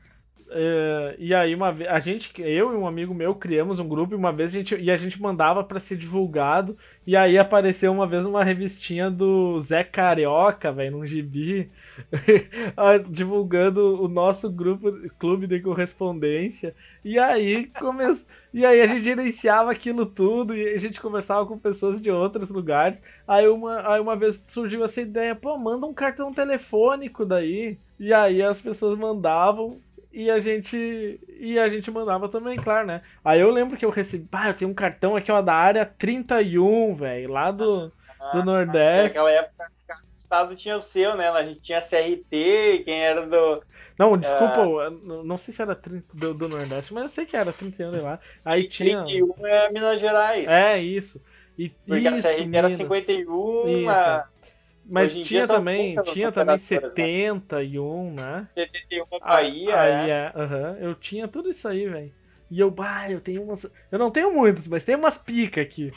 É, e aí uma vez a gente, eu e um amigo meu criamos um grupo e uma vez a gente e a gente mandava para ser divulgado e aí apareceu uma vez uma revistinha do Zé Carioca, velho, num gibi, divulgando o nosso grupo, clube de correspondência. E aí come... e aí a gente gerenciava aquilo tudo e a gente conversava com pessoas de outros lugares. Aí uma, aí uma vez surgiu essa ideia, pô, manda um cartão telefônico daí. E aí as pessoas mandavam e a gente e a gente mandava também, claro, né? Aí eu lembro que eu recebi, pá, eu tenho um cartão aqui ó da área 31, velho, lá do do Nordeste. Naquela época, cada estado tinha o seu, né? A gente tinha CRT, quem era do. Não, desculpa, eu não sei se era 30 do, do Nordeste, mas eu sei que era 31 sei lá. Aí tinha 31 é Minas Gerais. É, isso. E Porque isso, a CRT era Minas. 51, Isso. a... Mas tinha também, tinha também operadoras, né? 71, né? 71 Bahia, Aí é. é, aham. Eu tinha tudo isso aí, velho. E eu, bah, eu tenho umas. Eu não tenho muitas, mas tem umas pica aqui.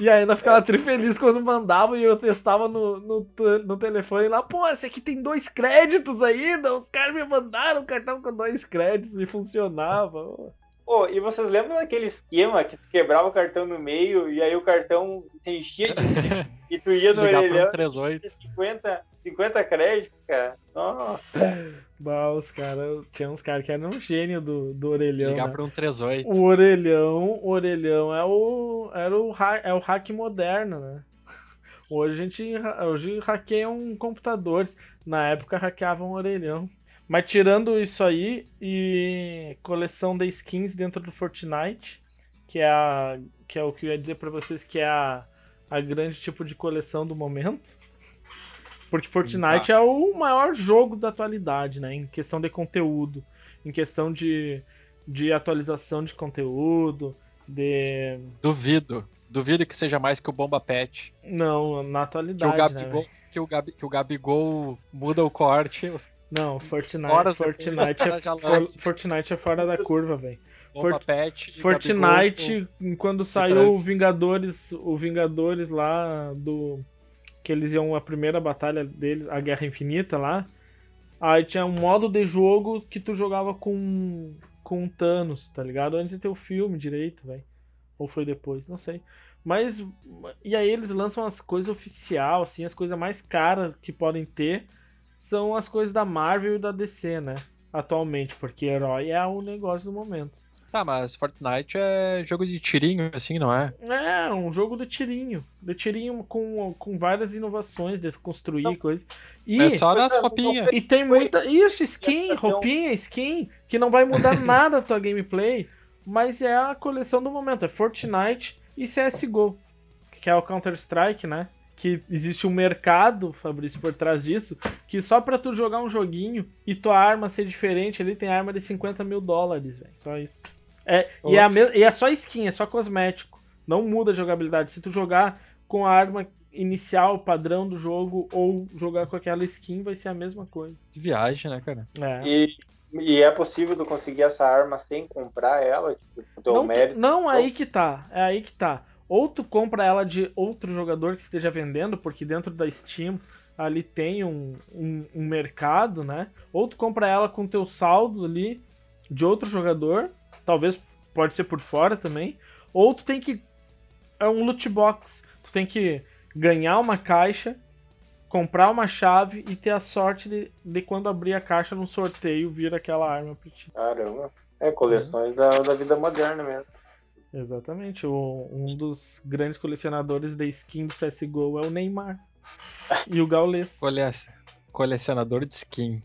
E ainda ficava trifeliz quando mandava e eu testava no, no, no telefone lá, pô, esse aqui tem dois créditos ainda. Os caras me mandaram um cartão com dois créditos e funcionava. Pô, e vocês lembram daquele esquema que tu quebrava o cartão no meio e aí o cartão se enchia de... e tu ia no orelhão 38. de 50, 50 créditos, cara? Nossa, Bah, os caras. Tinha uns caras que eram um gênio do, do orelhão. Ligar né? pra um 38. O orelhão, o orelhão é o, era o, é o hack moderno, né? Hoje a gente hoje hackeiam computadores. Na época hackeavam o orelhão. Mas tirando isso aí e coleção de skins dentro do Fortnite, que é a que é o que eu ia dizer pra vocês que é a, a grande tipo de coleção do momento. Porque Fortnite é o maior jogo da atualidade, né? Em questão de conteúdo, em questão de, de atualização de conteúdo, de. Duvido. Duvido que seja mais que o Bomba Pet. Não, na Que o atualidade. né, Gabigol, velho? que o, Gabi, que o Gabigol muda o corte. Não, Fortnite, Horas Fortnite, é. Fortnite é fora da curva, velho. Fort- Pet. Fortnite, Gabigol, quando saiu o. Vingadores, o Vingadores lá do. Que eles iam a primeira batalha deles, a Guerra Infinita lá. Aí tinha um modo de jogo que tu jogava com. com o Thanos, tá ligado? Antes de ter o filme direito, velho. Ou foi depois, não sei. Mas. E aí eles lançam as coisas oficial, assim, as coisas mais caras que podem ter são as coisas da Marvel e da DC, né? Atualmente, porque herói é o negócio do momento. Tá, mas Fortnite é jogo de tirinho, assim, não é? É, um jogo de tirinho. De tirinho com, com várias inovações de construir Não. coisas. E, é só nas roupinhas. e tem muita. Isso, skin, é um- roupinha, skin, que não vai mudar nada a tua gameplay, mas é a coleção do momento. É Fortnite e CSGO, que é o Counter-Strike, né? Que existe um mercado, Fabrício, por trás disso, que só pra tu jogar um joguinho e tua arma ser diferente, ali tem arma de 50 mil dólares, velho. Só isso. É, e, é a me- e é só skin, é só cosmético. Não muda a jogabilidade. Se tu jogar com a arma inicial, padrão do jogo, ou jogar com aquela skin, vai ser a mesma coisa. Que viagem, né, cara? É. E, e é possível tu conseguir essa arma sem comprar ela, tipo, Não, mérito. não, é aí que tá. É aí que tá. Ou tu compra ela de outro jogador que esteja vendendo, porque dentro da Steam ali tem um, um, um mercado, né? Ou tu compra ela com teu saldo ali de outro jogador, talvez pode ser por fora também. Ou tu tem que. É um loot box. Tu tem que ganhar uma caixa, comprar uma chave e ter a sorte de, de quando abrir a caixa num sorteio vir aquela arma pra ti. Caramba. É, coleções da, da vida moderna mesmo. Exatamente. O- um dos grandes colecionadores de skin do CSGO é o Neymar. E o Gaules. Cole... Colecionador de skin.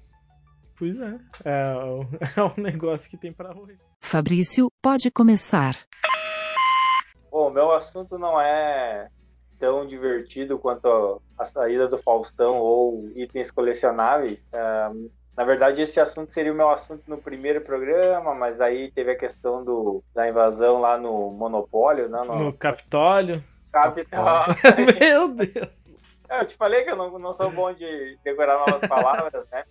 Pois é. É é o negócio que tem pra hoje. Fabrício, pode começar. Bom, meu assunto não é tão divertido quanto a saída do Faustão ou itens colecionáveis. É, na verdade, esse assunto seria o meu assunto no primeiro programa, mas aí teve a questão do, da invasão lá no Monopólio, né, no, No Capitólio. Capital. Meu Deus. É, eu te falei que eu não, não sou bom de decorar novas palavras, né?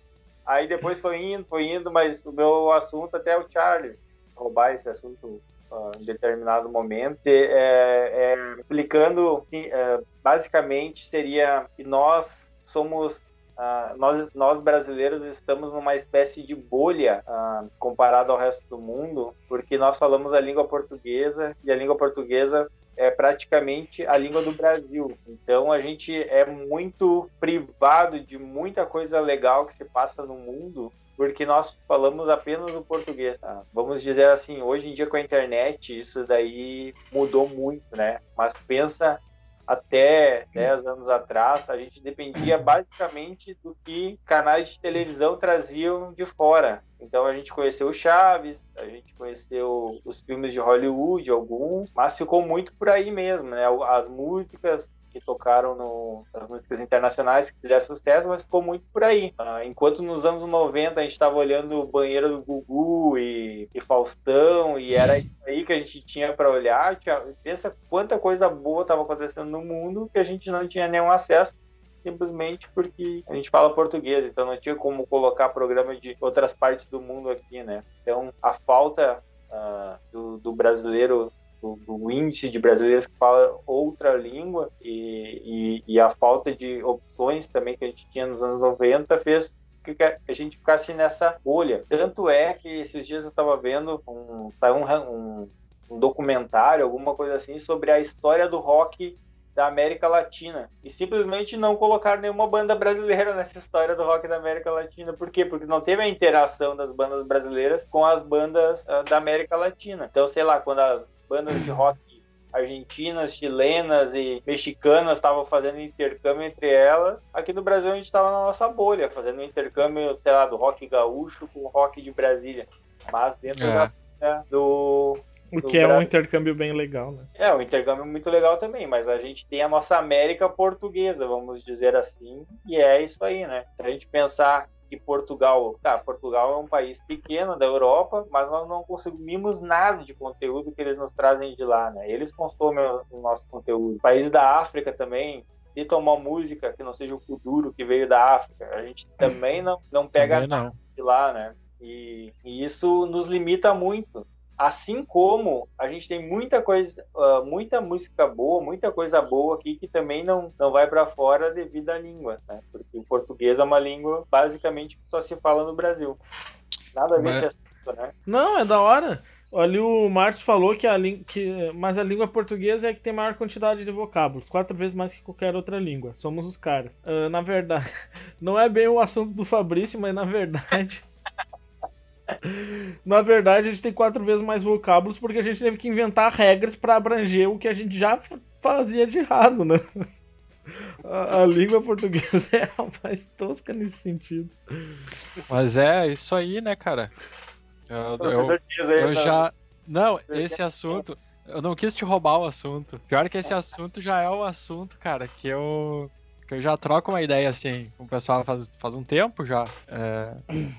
Aí depois foi indo, foi indo, mas o meu assunto até é o Charles roubar esse assunto ah, em determinado momento, é, é, explicando, é, basicamente seria que nós somos ah, nós, nós brasileiros estamos numa espécie de bolha ah, comparado ao resto do mundo, porque nós falamos a língua portuguesa e a língua portuguesa é praticamente a língua do Brasil. Então a gente é muito privado de muita coisa legal que se passa no mundo porque nós falamos apenas o português. tá? Vamos dizer assim, hoje em dia com a internet isso daí mudou muito, né? Mas pensa até 10 anos atrás, a gente dependia basicamente do que canais de televisão traziam de fora. Então a gente conheceu o Chaves, a gente conheceu os filmes de Hollywood, alguns, mas ficou muito por aí mesmo, né? As músicas que tocaram no, as músicas internacionais que fizeram sucesso, mas ficou muito por aí. Ah, enquanto nos anos 90 a gente estava olhando o banheiro do Gugu e, e Faustão, e era isso aí que a gente tinha para olhar, tinha, pensa quanta coisa boa estava acontecendo no mundo que a gente não tinha nenhum acesso, simplesmente porque a gente fala português, então não tinha como colocar programa de outras partes do mundo aqui, né? Então a falta uh, do, do, brasileiro, do, do, índice de brasileiros que fala outra língua e, e, e a falta de opções também que a gente tinha nos anos 90 fez que a gente ficasse nessa bolha. Tanto é que esses dias eu estava vendo tá um, um, um, documentário, alguma coisa assim, sobre a história do rock da América Latina. E simplesmente não colocar nenhuma banda brasileira nessa história do rock da América Latina. Por quê? Porque não teve a interação das bandas brasileiras com as bandas uh, da América Latina. Então, sei lá, quando as bandas de rock argentinas, chilenas e mexicanas estavam fazendo intercâmbio entre elas. Aqui no Brasil a gente estava na nossa bolha, fazendo intercâmbio, sei lá, do rock gaúcho com o rock de Brasília. Mas dentro é. da, do, o que é um intercâmbio bem legal, né? É, um intercâmbio muito legal também, mas a gente tem a nossa América portuguesa, vamos dizer assim, e é isso aí, né? Se a gente pensar que Portugal, tá, Portugal é um país pequeno da Europa, mas nós não consumimos nada de conteúdo que eles nos trazem de lá, né? Eles consomem o nosso conteúdo. Países da África também, de tomar música que não seja o Kuduro que veio da África, a gente também não, não pega não. nada de lá, né? E, e, isso nos limita muito. Assim como a gente tem muita coisa, uh, muita música boa, muita coisa boa aqui que também não, não vai para fora devido à língua, né? Porque o português é uma língua basicamente que só se fala no Brasil. Nada a ver com assunto, né? Não, é da hora. Ali o Márcio falou que a língua, que, mas a língua portuguesa é que tem maior quantidade de vocábulos, quatro vezes mais que qualquer outra língua. Somos os caras. Uh, na verdade, não é bem o assunto do Fabrício, mas na verdade Na verdade, a gente tem quatro vezes mais vocábulos porque a gente teve que inventar regras para abranger o que a gente já fazia de errado, né? A, a, língua portuguesa é a mais tosca nesse sentido. Mas é isso aí, né, cara? Eu, eu, eu já. Não, esse assunto. Eu não quis te roubar o assunto. Pior que esse assunto já é o assunto, cara, que eu eu já troco uma ideia assim com o pessoal faz, faz um tempo já. É,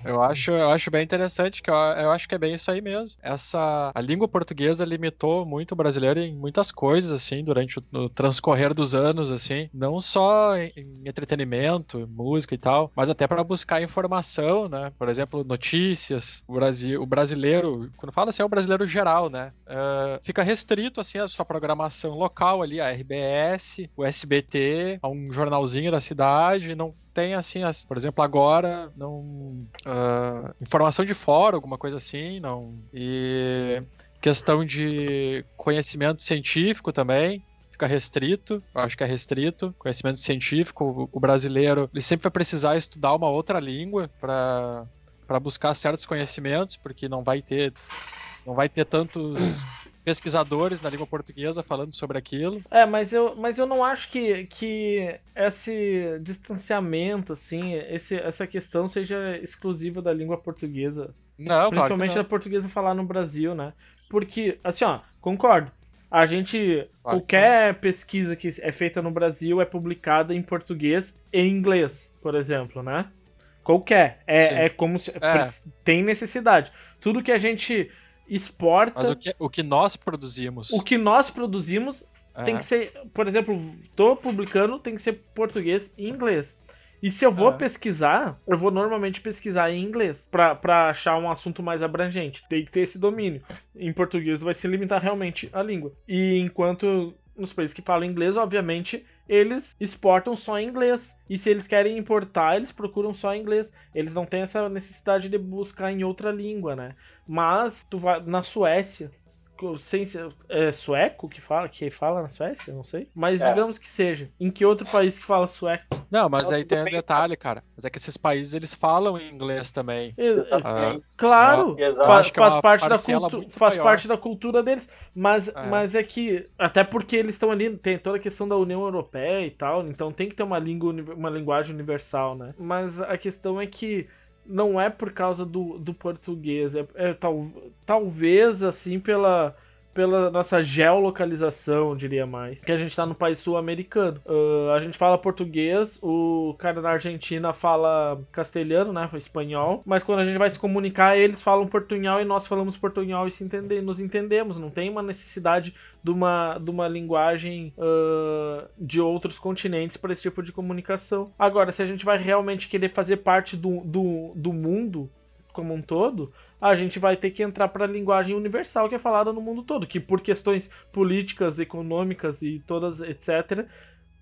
eu, acho, eu acho bem interessante, que eu, eu acho que é bem isso aí mesmo. Essa, a língua portuguesa limitou muito o brasileiro em muitas coisas, assim, durante o, transcorrer dos anos, assim. Não só em, em entretenimento, música e tal, mas até para buscar informação, né? Por exemplo, notícias. O, Brasil, o brasileiro, quando fala assim, é o brasileiro geral, né? É, fica restrito, assim, a sua programação local ali, a RBS, o SBT, a um jornal jornalzinho da cidade, não tem assim, as, por exemplo, agora, não uh, informação de fora, alguma coisa assim, não. E questão de conhecimento científico também fica restrito, eu acho que é restrito, conhecimento científico, o, o brasileiro, ele sempre vai precisar estudar uma outra língua para para buscar certos conhecimentos, porque não vai ter não vai ter tantos pesquisadores na língua portuguesa falando sobre aquilo. É, mas eu, mas eu não acho que, que esse distanciamento, assim, esse, essa questão seja exclusiva da língua portuguesa. Não, Principalmente claro da portuguesa falar no Brasil, né? Porque, assim, ó, concordo. A gente. Claro qualquer pesquisa que é feita no Brasil é publicada em português e inglês, por exemplo, né? Qualquer. É, é como se. É. Tem necessidade. Tudo que a gente exporta. Mas o que, o que nós produzimos. O que nós produzimos é. tem que ser, por exemplo, tô publicando, tem que ser português e inglês. E se eu vou é. pesquisar, eu vou normalmente pesquisar em inglês para achar um assunto mais abrangente. Tem que ter esse domínio. Em português vai se limitar realmente a língua. E enquanto nos países que falam inglês, obviamente, eles exportam só em inglês. E se eles querem importar, eles procuram só em inglês. Eles não têm essa necessidade de buscar em outra língua, né? Mas tu vai na Suécia, sem é sueco que fala, que fala na Suécia, não sei. Mas é. digamos que seja. Em que outro país que fala sueco? Não, mas aí tem um detalhe, cara. Mas é que esses países eles falam inglês também. Ah, claro, faz, faz parte da cultura, faz parte da cultura deles. Mas é. mas é que até porque eles estão ali, tem toda a questão da União Europeia e tal, então tem que ter uma língua, uma linguagem universal, né? Mas a questão é que não é por causa do, do português, é, é tal, talvez assim pela pela nossa geolocalização, diria mais. Que a gente tá no país sul-americano. Uh, a gente fala português, o cara na Argentina fala castelhano, né? Espanhol. Mas quando a gente vai se comunicar, eles falam portunhol e nós falamos portunhol e se nos entendemos. Não tem uma necessidade de uma, de uma linguagem uh, de outros continentes para esse tipo de comunicação. Agora, se a gente vai realmente querer fazer parte do, do, do mundo como um todo, a gente vai ter que entrar para a linguagem universal que é falada no mundo todo, que por questões políticas, econômicas e todas, etc.,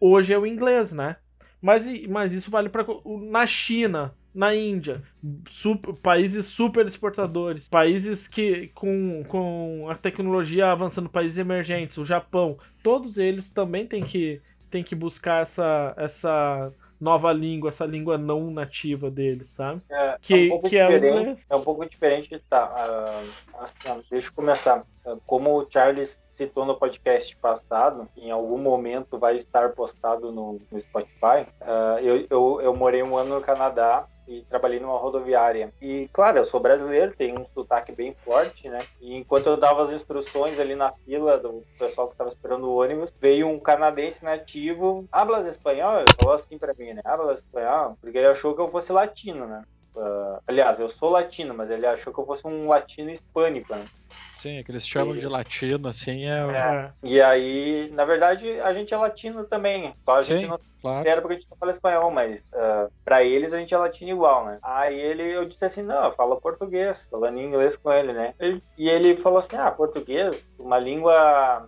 hoje é o inglês, né? Mas, mas isso vale para na China, na Índia, super, países super exportadores, países que com, com a tecnologia avançando, países emergentes, o Japão, todos eles também têm que, têm que buscar essa, essa nova língua, essa língua não nativa deles, sabe? É, que, é um pouco que diferente. É, é um pouco diferente. Tá, uh, assim, deixa eu começar. Como o Charles citou no podcast passado, em algum momento vai estar postado no, no Spotify. Uh, eu, eu, eu morei um ano no Canadá e trabalhei numa rodoviária. E, claro, eu sou brasileiro, tenho um sotaque bem forte, né? E enquanto eu dava as instruções ali na fila do pessoal que estava esperando o ônibus, veio um canadense nativo, hablas espanhol? Ele falou assim para mim, né? Hablas espanhol? Porque ele achou que eu fosse latino, né? Uh, aliás, eu sou latino, mas ele achou que eu fosse um latino hispânico, né? Sim, é que eles chamam e... de latino, assim, é... é... E aí, na verdade, a gente é latino também, só a Sim. gente não Claro. Era porque a gente não fala espanhol, mas uh, pra eles a gente é latino igual, né? Aí ele, eu disse assim, não, eu falo português, falando inglês com ele, né? E ele falou assim, ah, português, uma língua,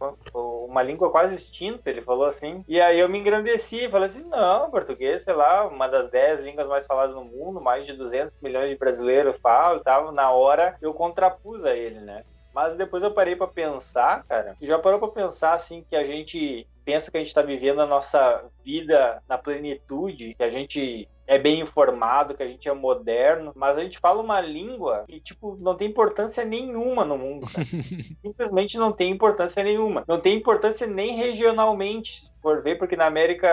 uma língua quase extinta, ele falou assim. E aí eu me engrandeci, falei assim, não, português, sei lá, uma das dez línguas mais faladas no mundo, mais de 200 milhões de brasileiros falam e tal. Na hora eu contrapus a ele, né? Mas depois eu parei para pensar, cara. Já parou para pensar assim que a gente pensa que a gente está vivendo a nossa vida na plenitude, que a gente é bem informado, que a gente é moderno, mas a gente fala uma língua que, tipo, não tem importância nenhuma no mundo. Simplesmente não tem importância nenhuma. Não tem importância nem regionalmente por ver, porque na América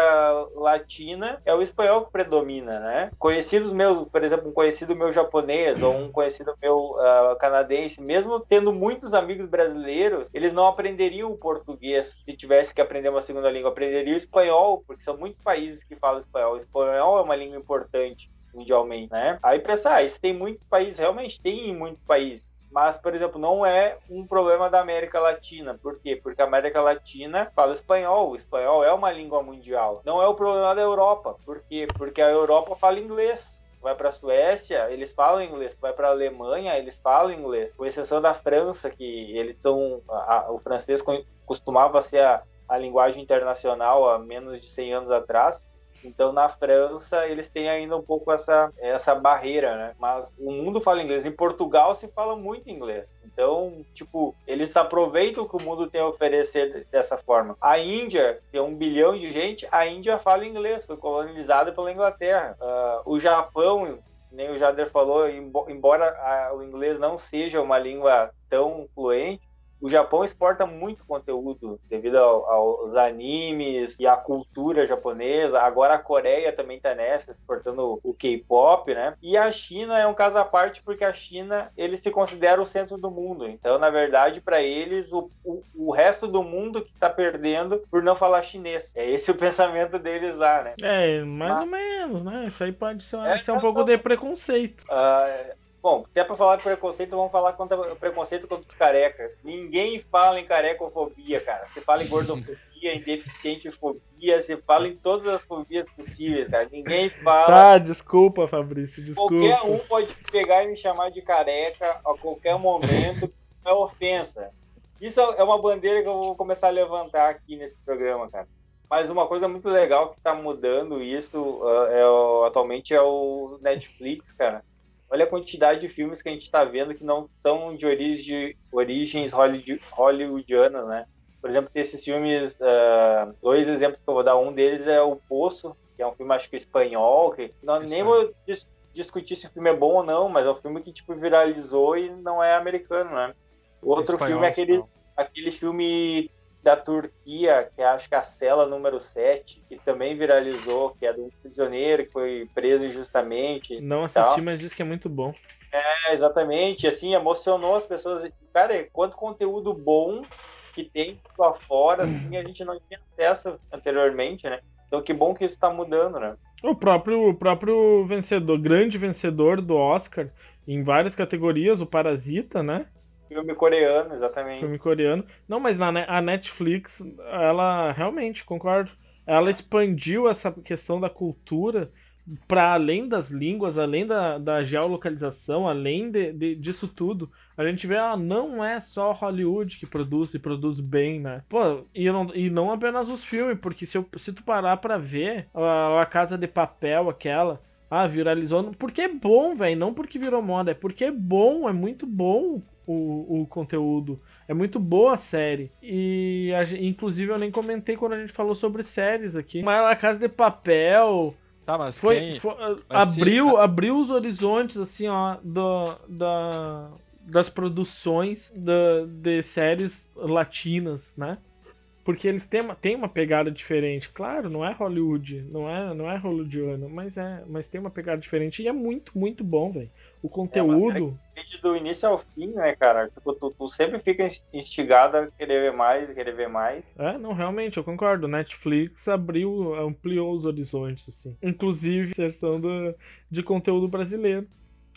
Latina é o espanhol que predomina, né? Conhecidos meus, por exemplo, um conhecido meu japonês ou um conhecido meu uh, canadense, mesmo tendo muitos amigos brasileiros, eles não aprenderiam o português se tivesse que aprender uma segunda língua, aprenderiam o espanhol, porque são muitos países que falam espanhol. O espanhol é uma língua importante mundialmente, né? Aí pensar, ah, isso tem muitos países, realmente tem em muitos países mas, por exemplo, não é um problema da América Latina. Por quê? Porque a América Latina fala espanhol. O espanhol é uma língua mundial. Não é o problema da Europa. Por quê? Porque a Europa fala inglês. Vai para a Suécia, eles falam inglês. Vai para a Alemanha, eles falam inglês. Com exceção da França, que eles são. A, a, o francês costumava ser a, a linguagem internacional há menos de 100 anos atrás. Então, na França, eles têm ainda um pouco essa, essa barreira, né? Mas o mundo fala inglês. Em Portugal se fala muito inglês. Então, tipo, eles aproveitam o que o mundo tem a oferecer dessa forma. A Índia tem um bilhão de gente, a Índia fala inglês, foi colonizada pela Inglaterra. Uh, o Japão, nem o Jader falou, embora a, o inglês não seja uma língua tão fluente, o Japão exporta muito conteúdo devido ao, aos animes e à cultura japonesa. Agora a Coreia também está nessa, exportando o K-pop, né? E a China é um caso à parte porque a China ele se considera o centro do mundo. Então, na verdade, para eles o, o, o, resto do mundo que está perdendo por não falar chinês. É esse o pensamento deles lá, né? É, mais Mas... ou menos, né? Isso aí pode ser, é, ser um pouco de preconceito. Uh, Bom, se é pra falar de preconceito, vamos falar contra preconceito contra os carecas. Ninguém fala em carecofobia, cara. Você fala em gordofobia, em deficientefobia, você fala em todas as fobias possíveis, cara. Ninguém fala. Tá, desculpa, Fabrício, desculpa. Qualquer um pode pegar e me chamar de careca a qualquer momento, é ofensa. Isso é uma bandeira que eu vou começar a levantar aqui nesse programa, cara. Mas uma coisa muito legal que está mudando isso uh, é, atualmente é o Netflix, cara olha a quantidade de filmes que a gente está vendo que não são de, de origens hollywoodianas, né? Por exemplo, tem esses filmes, uh, dois exemplos que eu vou dar. Um deles é O Poço, que é um filme, acho que espanhol, que não, nem vou dis discutir se o filme é bom ou não, mas é um filme que, tipo, viralizou e não é americano, né? O outro espanhol, filme é aquele, aquele filme da Turquia, que é, acho que é a cela número 7, que também viralizou, que é de um prisioneiro que foi preso injustamente. Não assisti, mas disse que é muito bom. É, exatamente. Assim, emocionou as pessoas. Cara, quanto conteúdo bom que tem lá fora, assim, a gente não tinha acesso anteriormente, né? Então que bom que isso está mudando, né? O próprio, o próprio vencedor, grande vencedor do Oscar em várias categorias, o Parasita, né? Filme coreano, exatamente. Filme coreano. Não, mas na, a Netflix, ela realmente, concordo. Ela expandiu essa questão da cultura para além das línguas, além da, da geolocalização, além de, de, disso tudo, a gente vê, ah, não é só Hollywood que produz e produz bem, né? Pô, e não, e não apenas os filmes, porque se, eu, se tu parar pra ver a, a Casa de Papel, aquela, ah, viralizou, porque é bom, velho, não porque virou moda, é porque é bom, é muito bom o, o conteúdo. É muito boa a série. E a, inclusive eu nem comentei quando a gente falou sobre séries aqui. Mas a Casa de Papel, Tá, mas foi, quem... foi abriu, se... abriu os horizontes, assim, ó, do, da, das produções da, de séries latinas, né? Porque eles têm uma, têm uma pegada diferente. Claro, não é Hollywood, não é, não é hollywoodiano, mas é, mas tem uma pegada diferente e é muito, muito bom, velho. O conteúdo. É do início ao fim, né, cara? Tipo, tu, tu, sempre fica instigado a querer ver mais, querer ver mais. É, não, realmente, eu concordo. Netflix abriu, ampliou os horizontes, assim. Inclusive, inserção do, de conteúdo brasileiro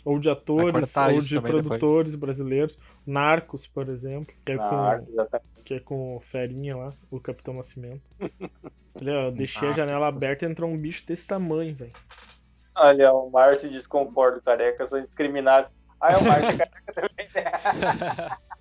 ou de atores, ou de produtores depois. brasileiros. Narcos, por exemplo, que é, Narcos, com, que é com o Ferinha lá, o Capitão Nascimento. Olha, eu deixei a janela aberta e entrou um bicho desse tamanho, velho. Olha, o Márcio desconcorda, careca, são discriminados. Ah, é o Márcio careca também, né?